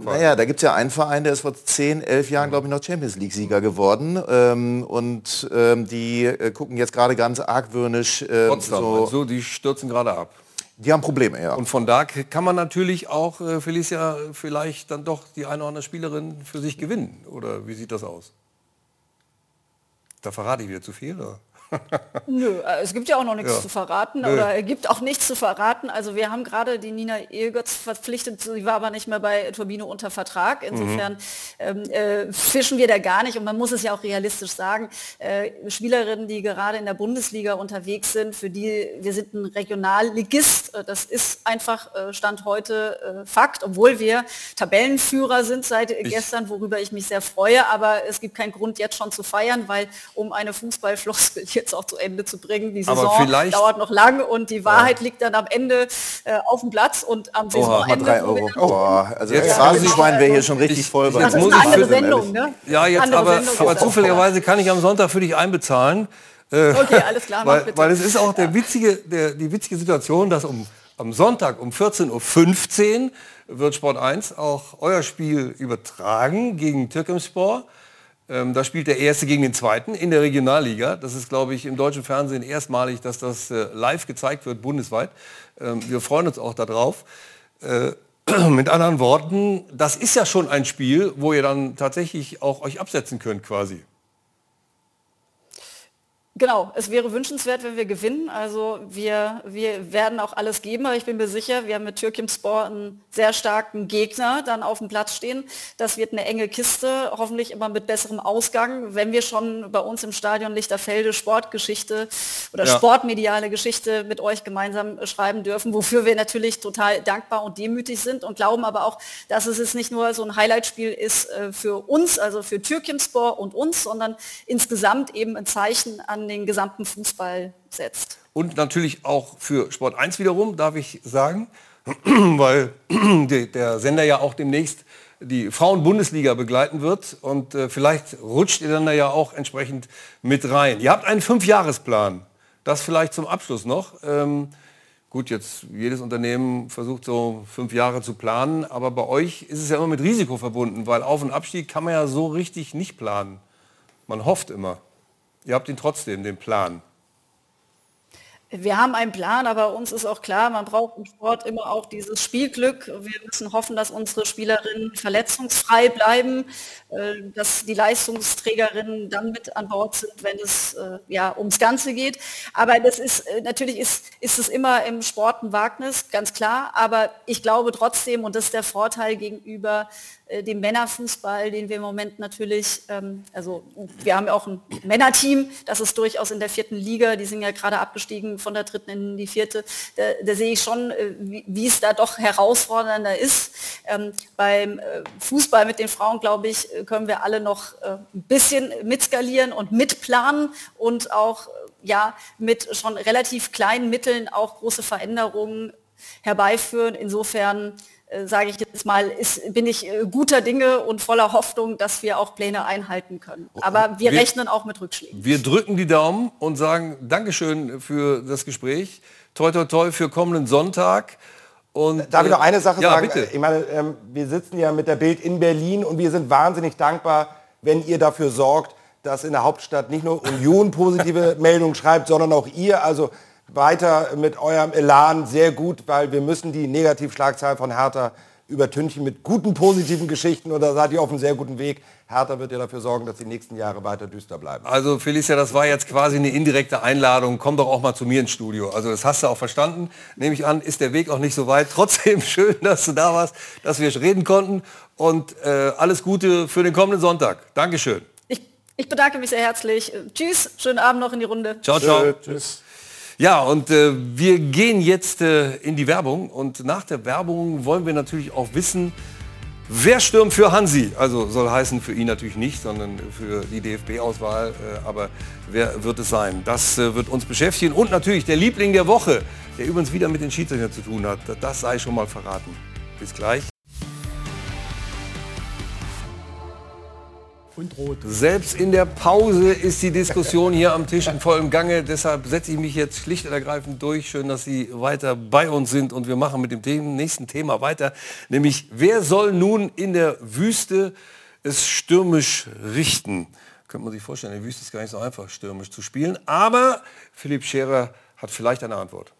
Naja, da gibt es ja einen Verein, der ist vor 10, 11 Jahren, glaube ich, noch Champions League-Sieger geworden. Ähm, und ähm, die äh, gucken jetzt gerade ganz argwöhnisch. Äh, Potsdam, so, also die stürzen gerade ab. Die haben Probleme, ja. Und von da kann man natürlich auch, äh, Felicia, vielleicht dann doch die eine oder andere Spielerin für sich gewinnen. Oder wie sieht das aus? Da verrate ich wieder zu viel. Oder? Nö, äh, es gibt ja auch noch nichts ja. zu verraten Nö. oder es gibt auch nichts zu verraten. Also wir haben gerade die Nina Ehlgötz verpflichtet, sie war aber nicht mehr bei Turbine unter Vertrag. Insofern mhm. äh, fischen wir da gar nicht und man muss es ja auch realistisch sagen. Äh, Spielerinnen, die gerade in der Bundesliga unterwegs sind, für die wir sind ein Regionalligist, äh, das ist einfach äh, Stand heute äh, Fakt, obwohl wir Tabellenführer sind seit ich gestern, worüber ich mich sehr freue, aber es gibt keinen Grund jetzt schon zu feiern, weil um eine Fußballfloskel jetzt auch zu Ende zu bringen. Die Saison dauert noch lang und die Wahrheit ja. liegt dann am Ende äh, auf dem Platz und am Saisonende. Drei Euro. Oh, also jetzt ja, Rasenschwein wäre hier schon richtig voll. Das ist eine andere Sendung, ne? Ja, jetzt andere aber, aber zufälligerweise kann ich am Sonntag für dich einbezahlen. Äh, okay, alles klar, weil, bitte. weil es ist auch der witzige, der, die witzige Situation, dass um, am Sonntag um 14.15 Uhr wird Sport 1 auch euer Spiel übertragen gegen Türkemspor. Ähm, da spielt der Erste gegen den Zweiten in der Regionalliga. Das ist, glaube ich, im deutschen Fernsehen erstmalig, dass das äh, live gezeigt wird, bundesweit. Ähm, wir freuen uns auch darauf. Äh, mit anderen Worten, das ist ja schon ein Spiel, wo ihr dann tatsächlich auch euch absetzen könnt quasi. Genau, es wäre wünschenswert, wenn wir gewinnen. Also wir, wir werden auch alles geben, aber ich bin mir sicher, wir haben mit Türkimspor einen sehr starken Gegner dann auf dem Platz stehen. Das wird eine enge Kiste, hoffentlich immer mit besserem Ausgang. Wenn wir schon bei uns im Stadion Lichterfelde Sportgeschichte oder ja. sportmediale Geschichte mit euch gemeinsam schreiben dürfen, wofür wir natürlich total dankbar und demütig sind und glauben aber auch, dass es jetzt nicht nur so ein Highlightspiel ist äh, für uns, also für Türkimspor und uns, sondern insgesamt eben ein Zeichen an den gesamten Fußball setzt. Und natürlich auch für Sport 1 wiederum, darf ich sagen, weil der Sender ja auch demnächst die Frauen-Bundesliga begleiten wird und äh, vielleicht rutscht ihr dann da ja auch entsprechend mit rein. Ihr habt einen Fünfjahresplan, das vielleicht zum Abschluss noch. Ähm, gut, jetzt jedes Unternehmen versucht so fünf Jahre zu planen, aber bei euch ist es ja immer mit Risiko verbunden, weil Auf- und Abstieg kann man ja so richtig nicht planen. Man hofft immer. Ihr habt ihn trotzdem, den Plan. Wir haben einen Plan, aber uns ist auch klar, man braucht im Sport immer auch dieses Spielglück. Wir müssen hoffen, dass unsere Spielerinnen verletzungsfrei bleiben, äh, dass die Leistungsträgerinnen dann mit an Bord sind, wenn es äh, ja ums Ganze geht. Aber das ist äh, natürlich ist, ist es immer im Sport ein Wagnis, ganz klar. Aber ich glaube trotzdem, und das ist der Vorteil gegenüber dem Männerfußball, den wir im Moment natürlich, ähm, also wir haben ja auch ein Männerteam, das ist durchaus in der vierten Liga, die sind ja gerade abgestiegen von der dritten in die vierte. Da, da sehe ich schon, äh, wie, es da doch herausfordernder ist. Ähm, beim äh, Fußball mit den Frauen, glaube ich, können wir alle noch äh, ein bisschen mitskalieren und mitplanen und auch ja mit schon relativ kleinen Mitteln auch große Veränderungen herbeiführen. Insofern äh, sage ich jetzt mal, ist, bin ich äh, guter Dinge und voller Hoffnung, dass wir auch Pläne einhalten können. Aber wir, wir rechnen auch mit Rückschlägen. Wir drücken die Daumen und sagen Dankeschön für das Gespräch. Toi, toi, toi für kommenden Sonntag. Und, Darf ich noch eine Sache ja, sagen? Bitte. Ich meine, ähm, wir sitzen ja mit der Bild in Berlin und wir sind wahnsinnig dankbar, wenn ihr dafür sorgt, dass in der Hauptstadt nicht nur Union positive Meldungen schreibt, sondern auch ihr. Also weiter mit eurem Elan sehr gut, weil wir müssen die Negativschlagzahl von Hertha übertünchen mit guten positiven Geschichten und da seid ihr auf einem sehr guten Weg. Hertha wird ja dafür sorgen, dass die nächsten Jahre weiter düster bleiben. Also Felicia, das war jetzt quasi eine indirekte Einladung. Komm doch auch mal zu mir ins Studio. Also das hast du auch verstanden. Nehme ich an, ist der Weg auch nicht so weit. Trotzdem schön, dass du da warst, dass wir reden konnten und äh, alles Gute für den kommenden Sonntag. Dankeschön. Ich, ich bedanke mich sehr herzlich. Tschüss, schönen Abend noch in die Runde. Ciao, ciao. Tschüss. Ja, und äh, wir gehen jetzt äh, in die Werbung und nach der Werbung wollen wir natürlich auch wissen, wer stürmt für Hansi? Also soll heißen für ihn natürlich nicht, sondern für die DFB-Auswahl. Äh, aber wer wird es sein? Das äh, wird uns beschäftigen und natürlich der Liebling der Woche, der übrigens wieder mit den Schiedsrichtern zu tun hat. Das sei schon mal verraten. Bis gleich. Und rot. Selbst in der Pause ist die Diskussion hier am Tisch in vollem Gange. Deshalb setze ich mich jetzt schlicht und ergreifend durch. Schön, dass Sie weiter bei uns sind und wir machen mit dem nächsten Thema weiter. Nämlich, wer soll nun in der Wüste es stürmisch richten? Könnte man sich vorstellen, in der Wüste ist gar nicht so einfach, stürmisch zu spielen. Aber Philipp Scherer hat vielleicht eine Antwort.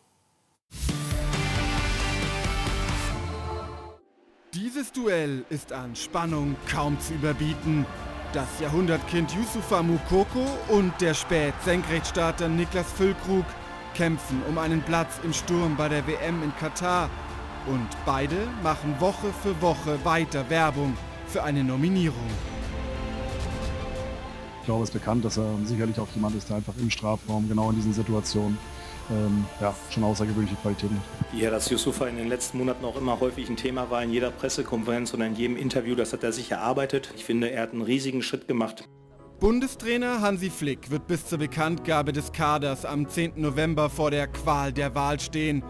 Dieses Duell ist an Spannung kaum zu überbieten. Das Jahrhundertkind Yusufa Mukoko und der Spät-Senkrechtstarter Niklas Füllkrug kämpfen um einen Platz im Sturm bei der WM in Katar. Und beide machen Woche für Woche weiter Werbung für eine Nominierung. Ich glaube, es ist bekannt, dass er sicherlich auch jemand ist, der einfach im Strafraum genau in diesen Situationen ähm, ja, schon außergewöhnliche Qualitäten hat. Ja, dass Yusufa in den letzten Monaten auch immer häufig ein Thema war in jeder Pressekonferenz und in jedem Interview, das hat er sich erarbeitet. Ich finde, er hat einen riesigen Schritt gemacht. Bundestrainer Hansi Flick wird bis zur Bekanntgabe des Kaders am 10. November vor der Qual der Wahl stehen.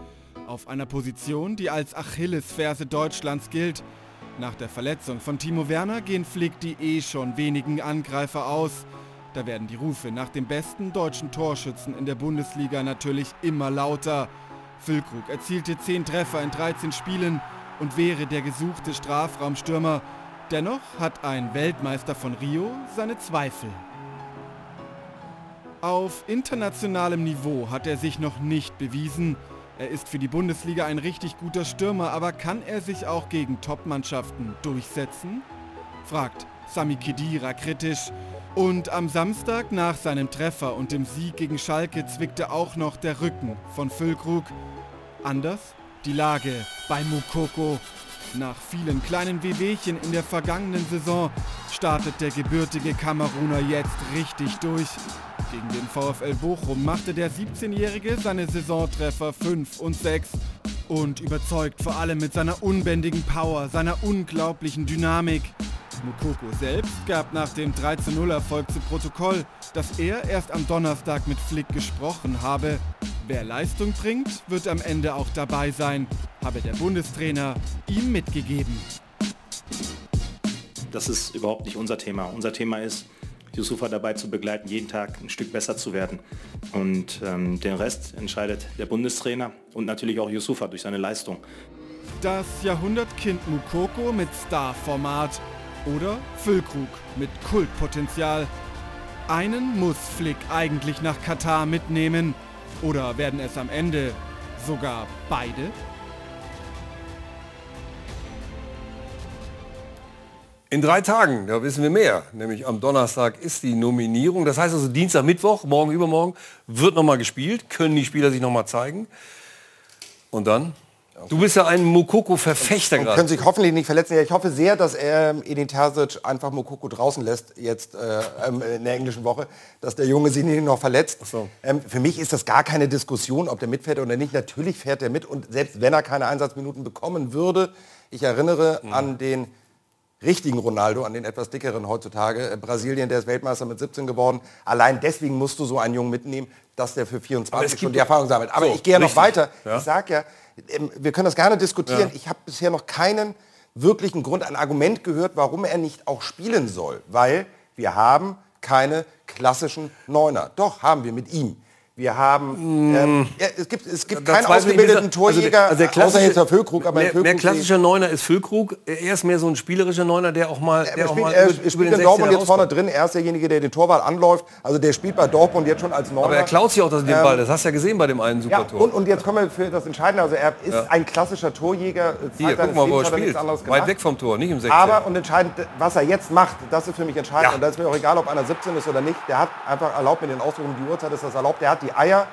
Auf einer Position, die als Achillesferse Deutschlands gilt. Nach der Verletzung von Timo Werner gehen Flick die eh schon wenigen Angreifer aus. Da werden die Rufe nach dem besten deutschen Torschützen in der Bundesliga natürlich immer lauter. Füllkrug erzielte 10 Treffer in 13 Spielen und wäre der gesuchte Strafraumstürmer. Dennoch hat ein Weltmeister von Rio seine Zweifel. Auf internationalem Niveau hat er sich noch nicht bewiesen. Er ist für die Bundesliga ein richtig guter Stürmer, aber kann er sich auch gegen Topmannschaften durchsetzen? Fragt Sami Khedira kritisch. Und am Samstag nach seinem Treffer und dem Sieg gegen Schalke zwickte auch noch der Rücken von Füllkrug. Anders die Lage bei Mukoko. Nach vielen kleinen Wehwehchen in der vergangenen Saison startet der gebürtige Kameruner jetzt richtig durch. Gegen den VfL Bochum machte der 17-Jährige seine Saisontreffer 5 und 6 und überzeugt vor allem mit seiner unbändigen Power, seiner unglaublichen Dynamik. Mukoko selbst gab nach dem 13-0-Erfolg zu Protokoll, dass er erst am Donnerstag mit Flick gesprochen habe. Wer Leistung bringt, wird am Ende auch dabei sein, habe der Bundestrainer ihm mitgegeben. Das ist überhaupt nicht unser Thema. Unser Thema ist, Yusufa dabei zu begleiten, jeden Tag ein Stück besser zu werden. Und ähm, den Rest entscheidet der Bundestrainer und natürlich auch Yusufa durch seine Leistung. Das Jahrhundertkind Mukoko mit Star-Format oder Füllkrug mit Kultpotenzial. Einen muss Flick eigentlich nach Katar mitnehmen. Oder werden es am Ende sogar beide? In drei Tagen, da wissen wir mehr. Nämlich am Donnerstag ist die Nominierung. Das heißt also Dienstag, Mittwoch, morgen, übermorgen wird nochmal gespielt. Können die Spieler sich nochmal zeigen. Und dann? Du bist ja ein Mokoko-Verfechter gerade. können sich hoffentlich nicht verletzen. Ja, ich hoffe sehr, dass er ähm, Edin Terzic einfach Mokoko draußen lässt jetzt äh, ähm, in der englischen Woche, dass der Junge sich nicht noch verletzt. so. Ähm, für mich ist das gar keine Diskussion, ob der mitfährt oder nicht. Natürlich fährt er mit und selbst wenn er keine Einsatzminuten bekommen würde, ich erinnere an den richtigen Ronaldo, an den etwas dickeren heutzutage. Äh, Brasilien, der ist Weltmeister mit 17 geworden. Allein deswegen musst du so einen Jungen mitnehmen, dass der für Aber es 24 gibt schon die Erfahrung sammelt. Aber So, ich gehe ja noch weiter. Ja. Ich sage ja, wir können das gerne diskutieren. Ja. Ich habe bisher noch keinen wirklichen Grund, ein Argument gehört, warum er nicht auch spielen soll. Weil wir haben keine klassischen Neuner. Doch, haben wir mit ihm. Wir haben, ähm, ja, es gibt, es gibt Mm. Keinen ausgebildeten mich- also der- Torjäger, also der außer klassische- jetzt der Füllkrug, aber mehr, Füllkrug mehr klassischer Neuner ist Füllkrug. Er ist mehr so ein spielerischer Neuner, der auch mal, Er der auch spielt, mal er spielt über den in Dortmund 16er jetzt vorne drin. Er ist derjenige, der den Torwart anläuft. Also der spielt bei Dortmund jetzt schon als Neuner. Aber er klaut sich auch das- den Ähm, Ball. Das hast du ja gesehen bei dem einen Ja, Supertor. und, und jetzt kommen wir für das Entscheidende. Also er ist Ja. ein klassischer Torjäger. Hier, guck mal, wo er spielt. Weit weg vom Tor, nicht im 16. Aber und entscheidend, was er jetzt macht, das ist für mich entscheidend. Ja. Und da ist mir auch egal, ob einer 17 ist oder nicht. Der hat einfach erlaubt, mit den Ausdrücken, die Uhrzeit ist das erlaubt, der hat die Eier,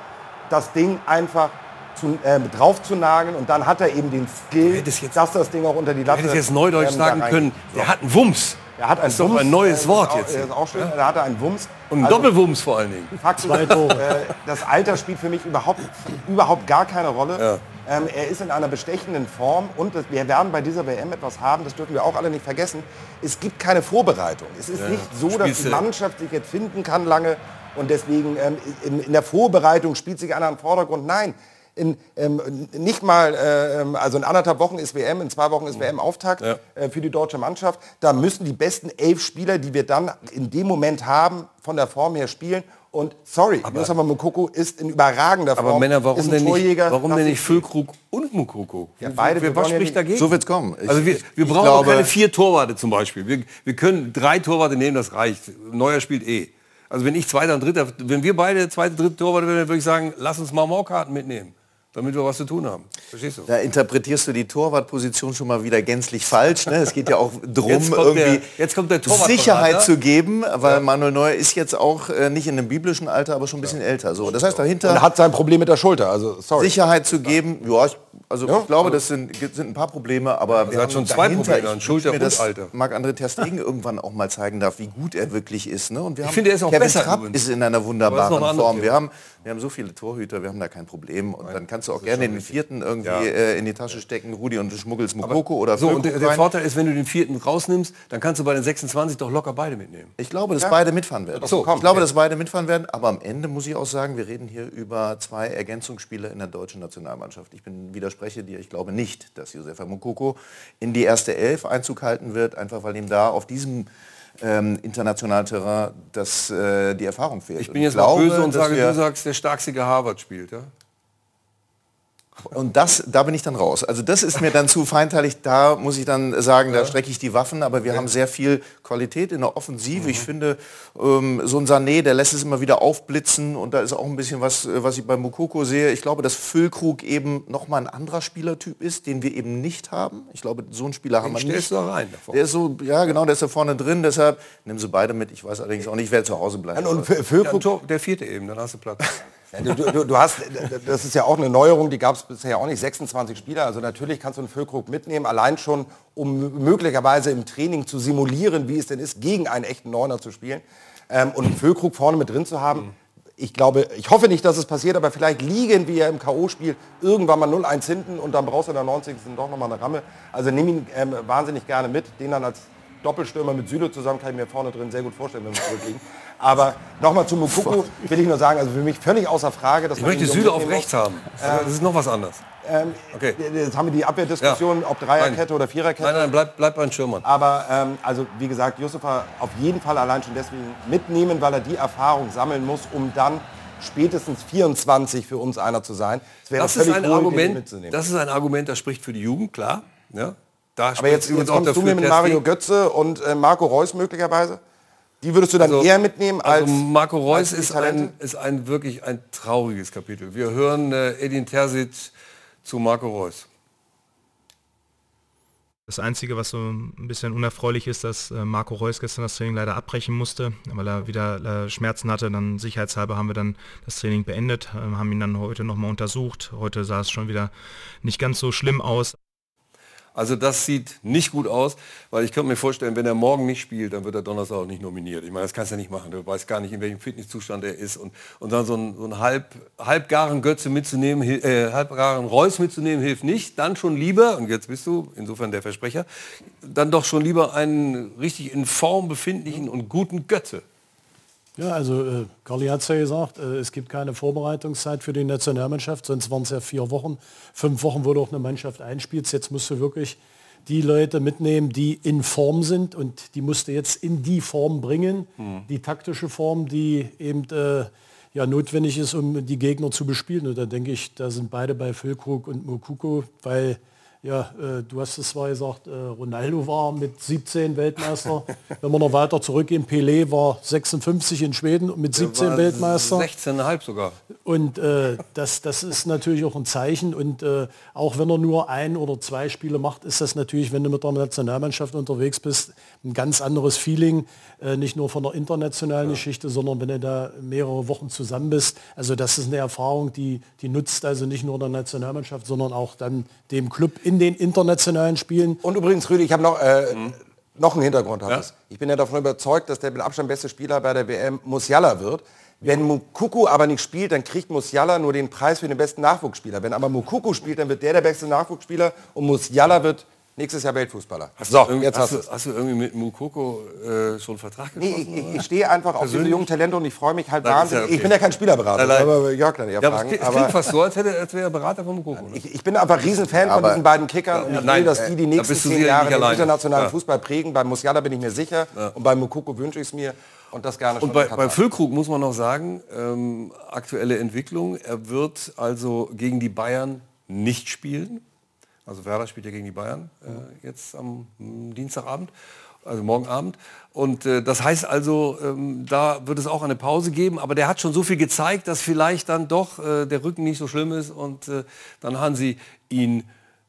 das Ding einfach zu, äh, drauf zu nageln und dann hat er eben den Skill, hättest jetzt- dass das Ding auch unter die Du Latte hättest jetzt neudeutsch ähm, da sagen können, der hat einen Wumms. Er hat Das einen ist doch Wumms, ein neues äh, Wort das jetzt ist auch, hier. äh, ist auch schön. Er einen Wumms. Und einen Also, Doppelwumms vor allen Dingen. Fakt ist, Zwei Tore. äh, das Alter spielt für mich überhaupt, überhaupt gar keine Rolle. Ähm, er ist in einer bestechenden Form und das, wir werden bei dieser WM etwas haben, das dürfen wir auch alle nicht vergessen. Es gibt keine Vorbereitung. Es ist nicht so, dass Spielst die du- Mannschaft sich jetzt finden kann lange und deswegen ähm, in, in der Vorbereitung spielt sich einer im Vordergrund. Nein. In, ähm, nicht mal, äh, ähm, also in anderthalb Wochen ist WM, in zwei Wochen ist WM-Auftakt Ja. äh, für die deutsche Mannschaft. Da müssen die besten elf Spieler, die wir dann in dem Moment haben, von der Form her spielen. Und sorry, Yusuf Mokoko ist in überragender Form. Aber Männer, ist warum ein denn nicht, warum denn nicht Füllkrug und Mukoko? Ja, beide, wir was ja spricht nicht- dagegen? So wird's kommen. Ich- also wir, wir brauchen glaube- auch keine vier Torwarte zum Beispiel. Wir, wir können drei Torwarte nehmen, das reicht. Neuer spielt eh. Also wenn ich zweiter und dritter, wenn wir beide zweite, dritte Torwarte wären, würde ich sagen, lass uns mal Morkarten mitnehmen, damit wir was zu tun haben. Verstehst du? Da interpretierst du die Torwartposition schon mal wieder gänzlich falsch. Ne? Es geht ja auch darum, der- irgendwie jetzt kommt der Torwartberater. Sicherheit zu geben, weil Manuel Neuer ist jetzt auch äh, nicht in einem biblischen Alter, aber schon ein bisschen älter. So, das heißt dahinter Und hat sein Problem mit der Schulter. Also sorry. Sicherheit zu geben. Ja, ich, also ich glaube, das sind, sind ein paar Probleme, aber wir hat haben schon zwei dahinter, Probleme, an Schulter mir, und Alter. Marc-André Ter Stegen irgendwann auch mal zeigen darf, wie gut er wirklich ist. Ne? Und wir Ich haben, finde, er ist auch Kevin besser Trapp ist in einer wunderbaren Form. Wir haben, wir haben so viele Torhüter, wir haben da kein Problem. Und dann kannst du auch gerne den vierten irgendwie Ja. äh, in die Tasche stecken, Rudi und du schmuggelst Mokoko oder So, und der, der. Vorteil ist, wenn du den vierten rausnimmst, dann kannst du bei den 26 doch locker beide mitnehmen. Ich glaube, dass beide mitfahren werden. so, ich glaube, dass beide mitfahren werden. Aber am Ende muss ich auch sagen, wir reden hier über zwei Ergänzungsspieler in der deutschen Nationalmannschaft. Ich bin, widerspreche dir. Ich glaube nicht, dass Josefa Mukoko in die erste Elf Einzug halten wird, einfach weil ihm da auf diesem ähm, internationalen Terrain das, äh, die Erfahrung fehlt. Ich bin jetzt mal böse und sage, du sagst, der starkste Harvard spielt, ja? Und das, da bin ich dann raus. Also das ist mir dann zu feinteilig. Da muss ich dann sagen, da strecke ich die Waffen. Aber wir haben sehr viel Qualität in der Offensive. Ich finde, ähm, so ein Sané, der lässt es immer wieder aufblitzen. Und da ist auch ein bisschen was, äh, was ich bei Mukoko sehe. Ich glaube, dass Füllkrug eben nochmal ein anderer Spielertyp ist, den wir eben nicht haben. Ich glaube, so einen Spieler haben wir nicht. da rein. davor. Der ist so, ja genau, der ist da vorne drin. Deshalb nimm sie beide mit. Ich weiß allerdings auch nicht, wer zu Hause bleibt. Und Ja, ein Füllkrug, der vierte eben, dann hast du Platz. Du, du, du hast, das ist ja auch eine Neuerung, die gab es bisher auch nicht, 26 Spieler. Also natürlich kannst du einen Füllkrug mitnehmen, allein schon, um möglicherweise im Training zu simulieren, wie es denn ist, gegen einen echten Neuner zu spielen. Ähm, und einen Füllkrug vorne mit drin zu haben. Ich glaube, ich hoffe nicht, dass es passiert, aber vielleicht liegen wir im K.O.-Spiel irgendwann mal 0-1 hinten und dann brauchst du in der 90. doch nochmal eine Ramme. Also nimm ihn ähm, wahnsinnig gerne mit. Den dann als Doppelstürmer mit Süle zusammen kann ich mir vorne drin sehr gut vorstellen, wenn wir zurückliegen. Aber nochmal zu Mukoko will ich nur sagen, also für mich völlig außer Frage, dass Ich man möchte Süle auf rechts haben. Also Das ist noch was anderes. Ähm, Okay. Jetzt haben wir die Abwehrdiskussion, ob Dreierkette oder Viererkette. Nein, nein, bleib, bleib bei den Schirmern. Aber ähm, also wie gesagt, Yusufa auf jeden Fall allein schon deswegen mitnehmen, weil er die Erfahrung sammeln muss, um dann spätestens 24 für uns einer zu sein. Es wäre Das ist ein Argument, mitzunehmen. das ist ein Argument, das spricht für die Jugend, klar. Ja. Da Aber jetzt, jetzt kommst du mir mit. Mario Götze und äh, Marco Reus möglicherweise. Die würdest du dann Also- eher mitnehmen als Also Marco Reus ist ein, ist ein wirklich ein trauriges Kapitel. Wir hören äh, Edin Terzic zu Marco Reus. Das Einzige, was so ein bisschen unerfreulich ist, dass äh, Marco Reus gestern das Training leider abbrechen musste, weil er wieder äh, Schmerzen hatte. Dann sicherheitshalber haben wir dann das Training beendet, ähm, haben ihn dann heute nochmal untersucht. Heute sah es schon wieder nicht ganz so schlimm aus. Also das sieht nicht gut aus, weil ich könnte mir vorstellen, wenn er morgen nicht spielt, dann wird er Donnerstag auch nicht nominiert. Ich meine, das kannst du ja nicht machen. Du weißt gar nicht, in welchem Fitnesszustand er ist. Und, und dann so einen, so halb, halbgaren Götze mitzunehmen, äh, halbgaren Reus mitzunehmen, hilft nicht. Dann schon lieber, und jetzt bist du insofern der Versprecher, dann doch schon lieber einen richtig in Form befindlichen und guten Götze. Ja, also äh, Carli hat es ja gesagt, äh, es gibt keine Vorbereitungszeit für die Nationalmannschaft, sonst waren es ja vier Wochen, fünf Wochen, wo du auch eine Mannschaft einspielst. Jetzt musst du wirklich die Leute mitnehmen, die in Form sind und die musst du jetzt in die Form bringen, die taktische Form, die eben äh, ja, notwendig ist, um die Gegner zu bespielen. Und da denke ich, da sind beide bei Füllkrug und Mokuko, weil ja, äh, du hast es zwar gesagt, äh, Ronaldo war mit 17 Weltmeister. Wenn wir noch weiter zurückgehen, Pelé war 56 in Schweden mit 17 War Weltmeister. 16,5 sogar. Und äh, das, das ist natürlich auch ein Zeichen. Und äh, auch wenn er nur ein oder zwei Spiele macht, ist das natürlich, wenn du mit der Nationalmannschaft unterwegs bist, ein ganz anderes Feeling. Äh, nicht nur von der internationalen Geschichte, sondern wenn du da mehrere Wochen zusammen bist. Also das ist eine Erfahrung, die, die nutzt also nicht nur der Nationalmannschaft, sondern auch dann dem Club in den internationalen Spielen. Und übrigens, Rüdi, ich habe noch, äh, noch einen Hintergrund. Hannes. Ich bin ja davon überzeugt, dass der mit Abstand beste Spieler bei der WM Musiala wird. Wenn Mukuku aber nicht spielt, dann kriegt Musiala nur den Preis für den besten Nachwuchsspieler. Wenn aber Mukuku spielt, dann wird der der beste Nachwuchsspieler und Musiala wird nächstes Jahr Weltfußballer. So, jetzt jetzt hast hast, du du, hast du irgendwie mit Mukoko äh, schon einen Vertrag Nee, geschlossen? ich, ich, ich stehe einfach auf diese jungen Talente und ich freue mich halt Nein, ist ja wahnsinnig. okay. Ich bin ja kein Spielerberater, Nein, aber Jörg kann ich ja Ja, fragen. es aber klingt fast so, als, hätte, als wäre er Berater von Mukoko. ich, ich bin einfach Riesenfan von diesen beiden Kickern und ich will, Nein, dass äh, die die nächsten du zehn Jahre den internationalen Ja. Fußball prägen. Bei Musiala bin ich mir sicher und bei Mukoko wünsche ich es mir und das gerne schon Und bei, bei. Füllkrug muss man noch sagen, ähm, aktuelle Entwicklung, er wird also gegen die Bayern nicht spielen. Also Werder spielt ja gegen die Bayern äh, jetzt am mm, Dienstagabend, also morgen Abend. Und äh, das heißt also, ähm, da wird es auch eine Pause geben. Aber der hat schon so viel gezeigt, dass vielleicht dann doch äh, der Rücken nicht so schlimm ist und äh, dann Hansi ihn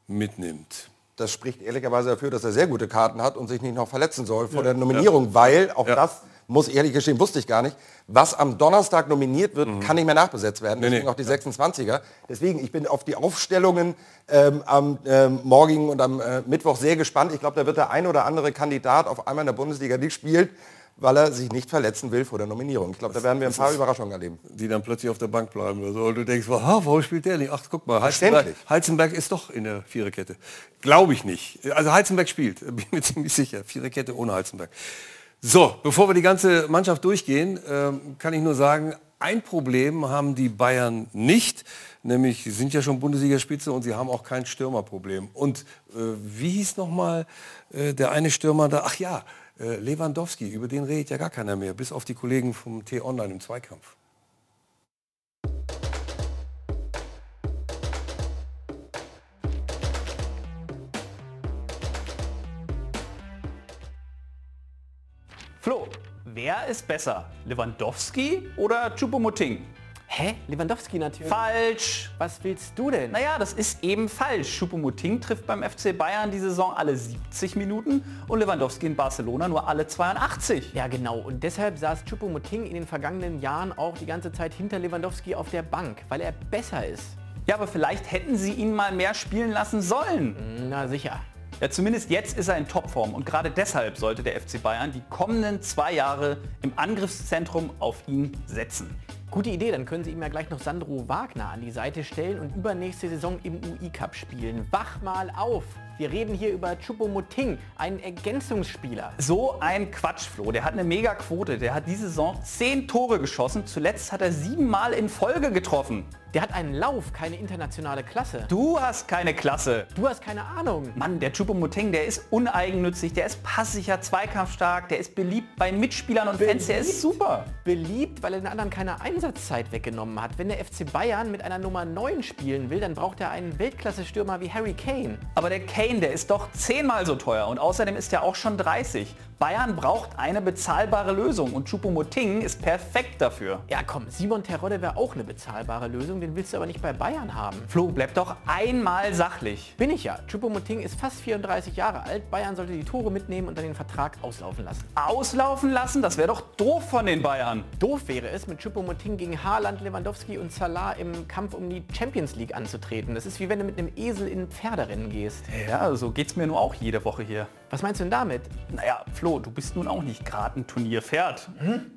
mitnimmt. Das spricht ehrlicherweise dafür, dass er sehr gute Karten hat und sich nicht noch verletzen soll vor der Nominierung, weil auch Ja. das muss ich ehrlich gestehen, wusste ich gar nicht. Was am Donnerstag nominiert wird, kann nicht mehr nachbesetzt werden. Deswegen Mhm. nee. auch die 26er. Deswegen, ich bin auf die Aufstellungen ähm, am ähm, morgigen und am äh, Mittwoch sehr gespannt. Ich glaube, da wird der ein oder andere Kandidat auf einmal in der Bundesliga nicht spielen, weil er sich nicht verletzen will vor der Nominierung. Ich glaube, da werden wir ein paar Überraschungen erleben. die dann plötzlich auf der Bank bleiben oder so. Und du denkst, aha, warum spielt der nicht? Ach, guck mal, Heizenberg. Heizenberg ist doch in der Viererkette. Glaube ich nicht. Also Heizenberg spielt, bin mir ziemlich sicher. Viererkette ohne Heizenberg. So, bevor wir die ganze Mannschaft durchgehen, ähm, kann ich nur sagen, ein Problem haben die Bayern nicht, nämlich sie sind ja schon Bundesligaspitze und sie haben auch kein Stürmerproblem. Und äh, wie hieß nochmal äh, der eine Stürmer da? Ach ja, äh, Lewandowski, über den redet ja gar keiner mehr, bis auf die Kollegen vom T-Online im Zweikampf. Wer ist besser? Lewandowski oder Choupo-Moting? Hä? Lewandowski natürlich. Falsch. Was willst du denn? Naja, das ist eben falsch. Choupo-Moting trifft beim FC Bayern die Saison alle 70 Minuten und Lewandowski in Barcelona nur alle 82. Ja genau, und deshalb saß Choupo-Moting in den vergangenen Jahren auch die ganze Zeit hinter Lewandowski auf der Bank, weil er besser ist. Ja, aber vielleicht hätten sie ihn mal mehr spielen lassen sollen. Na sicher. Ja, zumindest jetzt ist er in Topform und gerade deshalb sollte der FC Bayern die kommenden zwei Jahre im Angriffszentrum auf ihn setzen. Gute Idee, dann können Sie ihm ja gleich noch Sandro Wagner an die Seite stellen und übernächste Saison im UI-Cup spielen. Wach mal auf! Wir reden hier über Choupo-Moting, einen Ergänzungsspieler. So ein Quatsch, Flo. Der hat eine Mega-Quote. Der hat diese Saison zehn Tore geschossen. Zuletzt hat er siebenmal in Folge getroffen. Der hat einen Lauf, keine internationale Klasse. Du hast keine Klasse. Du hast keine Ahnung. Mann, der Choupo-Moting, der ist uneigennützig, der ist passsicher, zweikampfstark, der ist beliebt bei Mitspielern und beliebt, Fans, der ist super. Beliebt, weil er den anderen keine Einsatzzeit weggenommen hat. Wenn der FC Bayern mit einer Nummer 9 spielen will, dann braucht er einen Weltklasse-Stürmer wie Harry Kane. Aber der Kane, der ist doch zehnmal so teuer und außerdem ist er auch schon 30. Bayern braucht eine bezahlbare Lösung und Choupo-Moting ist perfekt dafür. Ja komm, Simon Terodde wäre auch eine bezahlbare Lösung, den willst du aber nicht bei Bayern haben. Flo, bleib doch einmal sachlich. Bin ich ja. Choupo-Moting ist fast 34 Jahre alt. Bayern sollte die Tore mitnehmen und dann den Vertrag auslaufen lassen. Auslaufen lassen? Das wäre doch doof von den Bayern. Doof wäre es, mit Choupo-Moting gegen Haaland, Lewandowski und Salah im Kampf um die Champions League anzutreten. Das ist wie wenn du mit einem Esel in ein Pferderennen gehst. Ja, so geht's mir nur auch jede Woche hier. Was meinst du denn damit? Naja, Flo, du bist nun auch nicht gerade ein Turnierpferd. Hm?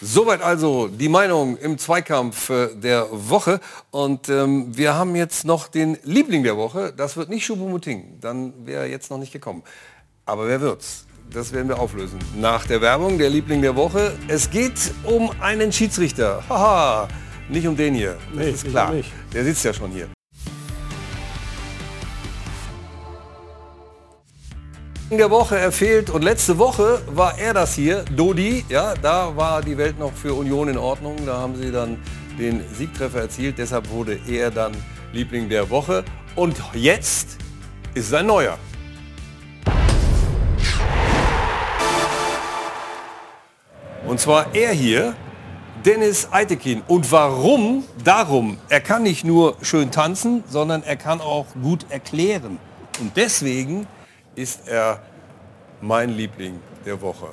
Soweit also die Meinung im Zweikampf äh, der Woche. Und ähm, wir haben jetzt noch den Liebling der Woche. Das wird nicht Schubumuting. Dann wäre er jetzt noch nicht gekommen. Aber wer wird's? Das werden wir auflösen. Nach der Werbung, der Liebling der Woche. Es geht um einen Schiedsrichter. Haha, nicht um den hier. Das nee, ist klar. Der sitzt ja schon hier. Der Woche er fehlt und letzte Woche war er das hier, Dodi, ja, da war die Welt noch für Union in Ordnung, da haben sie dann den Siegtreffer erzielt, deshalb wurde er dann Liebling der Woche und jetzt ist sein neuer. Und zwar er hier, Dennis Eitekin. Und warum? Darum, er kann nicht nur schön tanzen, sondern er kann auch gut erklären. Und deswegen ist er mein Liebling der Woche.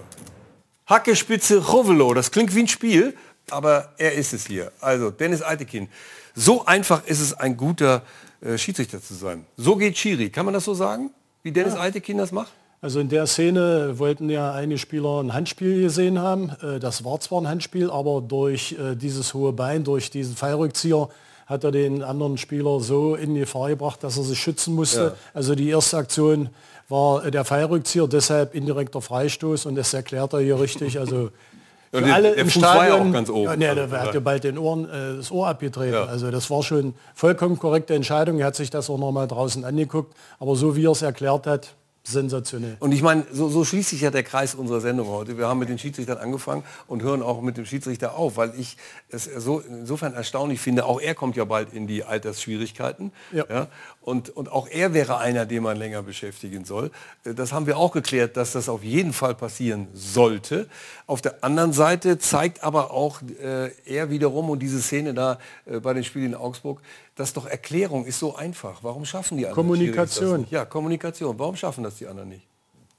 Hackespitze Rovelo, das klingt wie ein Spiel, aber er ist es hier. Also Dennis Altekin. So einfach ist es, ein guter äh, Schiedsrichter zu sein. So geht Schiri. Kann man das so sagen, wie Dennis ja. Altekin das macht? Also in der Szene wollten ja einige Spieler ein Handspiel gesehen haben. Äh, das war zwar ein Handspiel, aber durch äh, dieses hohe Bein, durch diesen Fallrückzieher hat er den anderen Spieler so in Gefahr gebracht, dass er sich schützen musste. Ja. Also die erste Aktion war der Fallrückzieher, deshalb indirekter Freistoß und das erklärt er hier richtig. Also für ja, alle der im Fuß Stadion, ja auch ganz oben. Ja, nee, der hat ja bald den Ohren, äh, das Ohr abgetreten. Ja. Also das war schon vollkommen korrekte Entscheidung. Er hat sich das auch noch mal draußen angeguckt. Aber so wie er es erklärt hat, sensationell. Und ich meine, so, so, schließt sich ja der Kreis unserer Sendung heute. Wir haben mit den Schiedsrichtern angefangen und hören auch mit dem Schiedsrichter auf, weil ich es so, insofern erstaunlich finde, auch er kommt ja bald in die Altersschwierigkeiten. Ja. ja. Und, und auch er wäre einer, den man länger beschäftigen soll. Das haben wir auch geklärt, dass das auf jeden Fall passieren sollte. Auf der anderen Seite zeigt aber auch äh, er wiederum und diese Szene da äh, bei den Spielen in Augsburg, dass doch Erklärung ist so einfach. Warum schaffen die anderen Kommunikation. Ja, Kommunikation. Warum schaffen das die anderen nicht?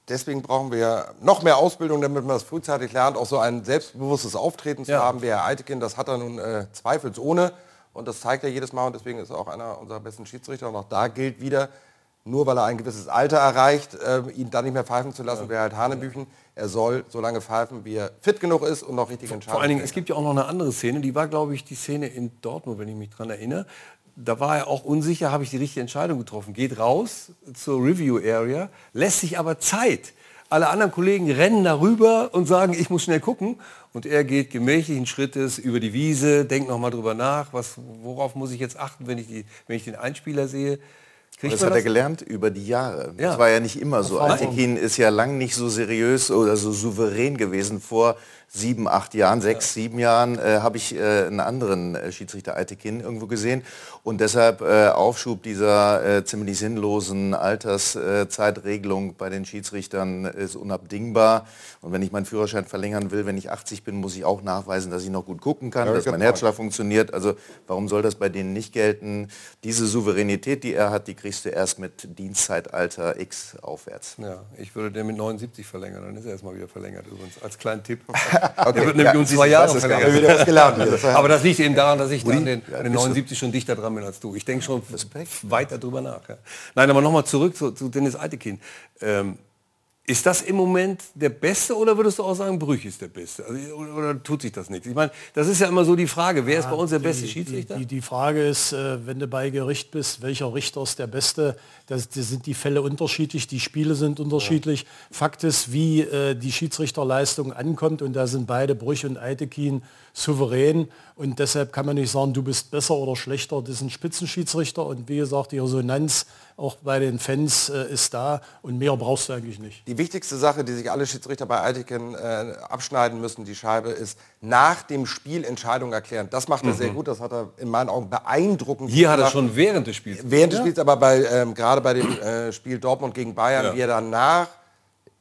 Deswegen brauchen wir noch mehr Ausbildung, damit man das frühzeitig lernt, auch so ein selbstbewusstes Auftreten zu ja. haben. Wie Herr Eitekin, das hat er nun äh, zweifelsohne. Und das zeigt er jedes Mal und deswegen ist er auch einer unserer besten Schiedsrichter. Und auch da gilt wieder, nur weil er ein gewisses Alter erreicht, äh, ihn dann nicht mehr pfeifen zu lassen, ja. wäre halt Hanebüchen. Er soll so lange pfeifen, wie er fit genug ist und noch richtig entscheiden Vor allen Dingen, es gibt ja auch noch eine andere Szene, die war, glaube ich, die Szene in Dortmund, wenn ich mich daran erinnere. Da war er auch unsicher, habe ich die richtige Entscheidung getroffen. Geht raus zur Review Area, lässt sich aber Zeit. Alle anderen Kollegen rennen darüber und sagen, ich muss schnell gucken. Und er geht gemächlichen Schrittes über die Wiese, denkt noch mal drüber nach, was, worauf muss ich jetzt achten, wenn ich, die, wenn ich den Einspieler sehe. Und das hat er gelernt über die Jahre. Ja. Das war ja nicht immer so. Altekin ist ja lang nicht so seriös oder so souverän gewesen. Vor sieben, acht Jahren, sechs, ja. sieben Jahren äh, habe ich äh, einen anderen äh, Schiedsrichter Altekin irgendwo gesehen. Und deshalb äh, Aufschub dieser äh, ziemlich sinnlosen Alterszeitregelung bei den Schiedsrichtern ist unabdingbar. Und wenn ich meinen Führerschein verlängern will, wenn ich 80 bin, muss ich auch nachweisen, dass ich noch gut gucken kann, ja, dass mein Herzschlag funktioniert. Also warum soll das bei denen nicht gelten? Diese Souveränität, die er hat, die kriegst du erst mit Dienstzeitalter X aufwärts. Ja, ich würde den mit 79 verlängern, dann ist er erstmal wieder verlängert übrigens, als kleinen Tipp. okay, der wird nämlich ja, um zwei Jahre verlängert. Aber das liegt eben daran, dass ich da an den, ja, den 79 schon dichter dran bin als du. Ich denke schon Respekt. weiter drüber nach. Ja. Nein, aber nochmal zurück zu, zu Dennis Altekin. Ähm, ist das im Moment der Beste oder würdest du auch sagen, Brüch ist der Beste? Also, oder, oder, tut sich das nicht? Ich meine, das ist ja immer so die Frage, wer ja, ist bei uns der die, beste Schiedsrichter? Die, die, Frage ist, äh, wenn du bei Gericht bist, welcher Richter ist der Beste? Das, das sind die Fälle unterschiedlich, die Spiele sind unterschiedlich. Ja. Fakt ist, wie äh, die Schiedsrichterleistung ankommt und da sind beide Brüch und Eitekin souverän und deshalb kann man nicht sagen, du bist besser oder schlechter. Das sind Spitzenschiedsrichter und wie gesagt, die Resonanz auch bei den Fans äh, ist da und mehr brauchst du eigentlich nicht. Die wichtigste Sache, die sich alle Schiedsrichter bei Eitiken äh, abschneiden müssen, die Scheibe, ist nach dem Spiel Entscheidung erklären. Das macht er mhm. sehr gut, das hat er in meinen Augen beeindruckend Hier hat er schon während des Spiels. Während des Spiels, aber bei, ähm, gerade bei dem äh, Spiel Dortmund gegen Bayern, ja. wie er danach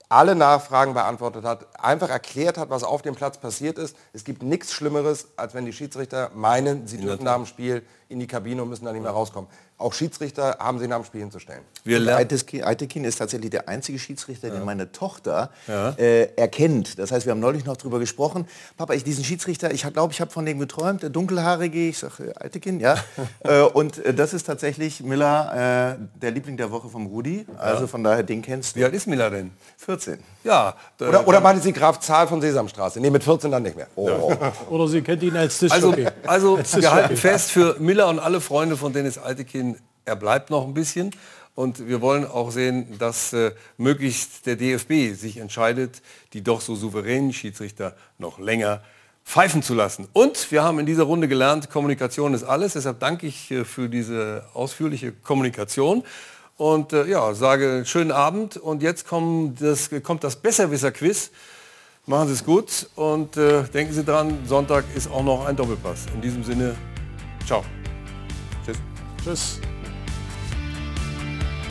alle Nachfragen beantwortet hat, einfach erklärt hat, was auf dem Platz passiert ist. Es gibt nichts Schlimmeres, als wenn die Schiedsrichter meinen, sie dürfen nach dem Spiel in die Kabine und müssen dann nicht mehr rauskommen. Auch Schiedsrichter haben sie nach dem Spiel hinzustellen. Eitekin ist tatsächlich der einzige Schiedsrichter, ja. den meine Tochter ja. äh, erkennt. Das heißt, wir haben neulich noch darüber gesprochen. Papa, ich diesen Schiedsrichter, ich glaube, ich habe von dem geträumt, der dunkelhaarige, ich sage äh, Eitekin, ja. äh, und äh, das ist tatsächlich Miller, äh, der Liebling der Woche vom Rudi. Also von daher, den kennst du. Wie alt ist Miller denn? 14. Ja. Oder, oder meinte sie Graf Zahl von Sesamstraße? Nee, mit 14 dann nicht mehr. Oh. oder sie kennt ihn als Tischjockey. Also, also wir halten fest, für Miller und alle Freunde von Dennis Altekin er bleibt noch ein bisschen. Und wir wollen auch sehen, dass äh, möglichst der DFB sich entscheidet, die doch so souveränen Schiedsrichter noch länger pfeifen zu lassen. Und wir haben in dieser Runde gelernt, Kommunikation ist alles. Deshalb danke ich äh, für diese ausführliche Kommunikation. Und äh, ja, sage schönen Abend. Und jetzt kommt das, kommt das Besserwisser-Quiz. Machen Sie es gut und äh, denken Sie dran, Sonntag ist auch noch ein Doppelpass. In diesem Sinne, ciao. Tschüss. Tschüss.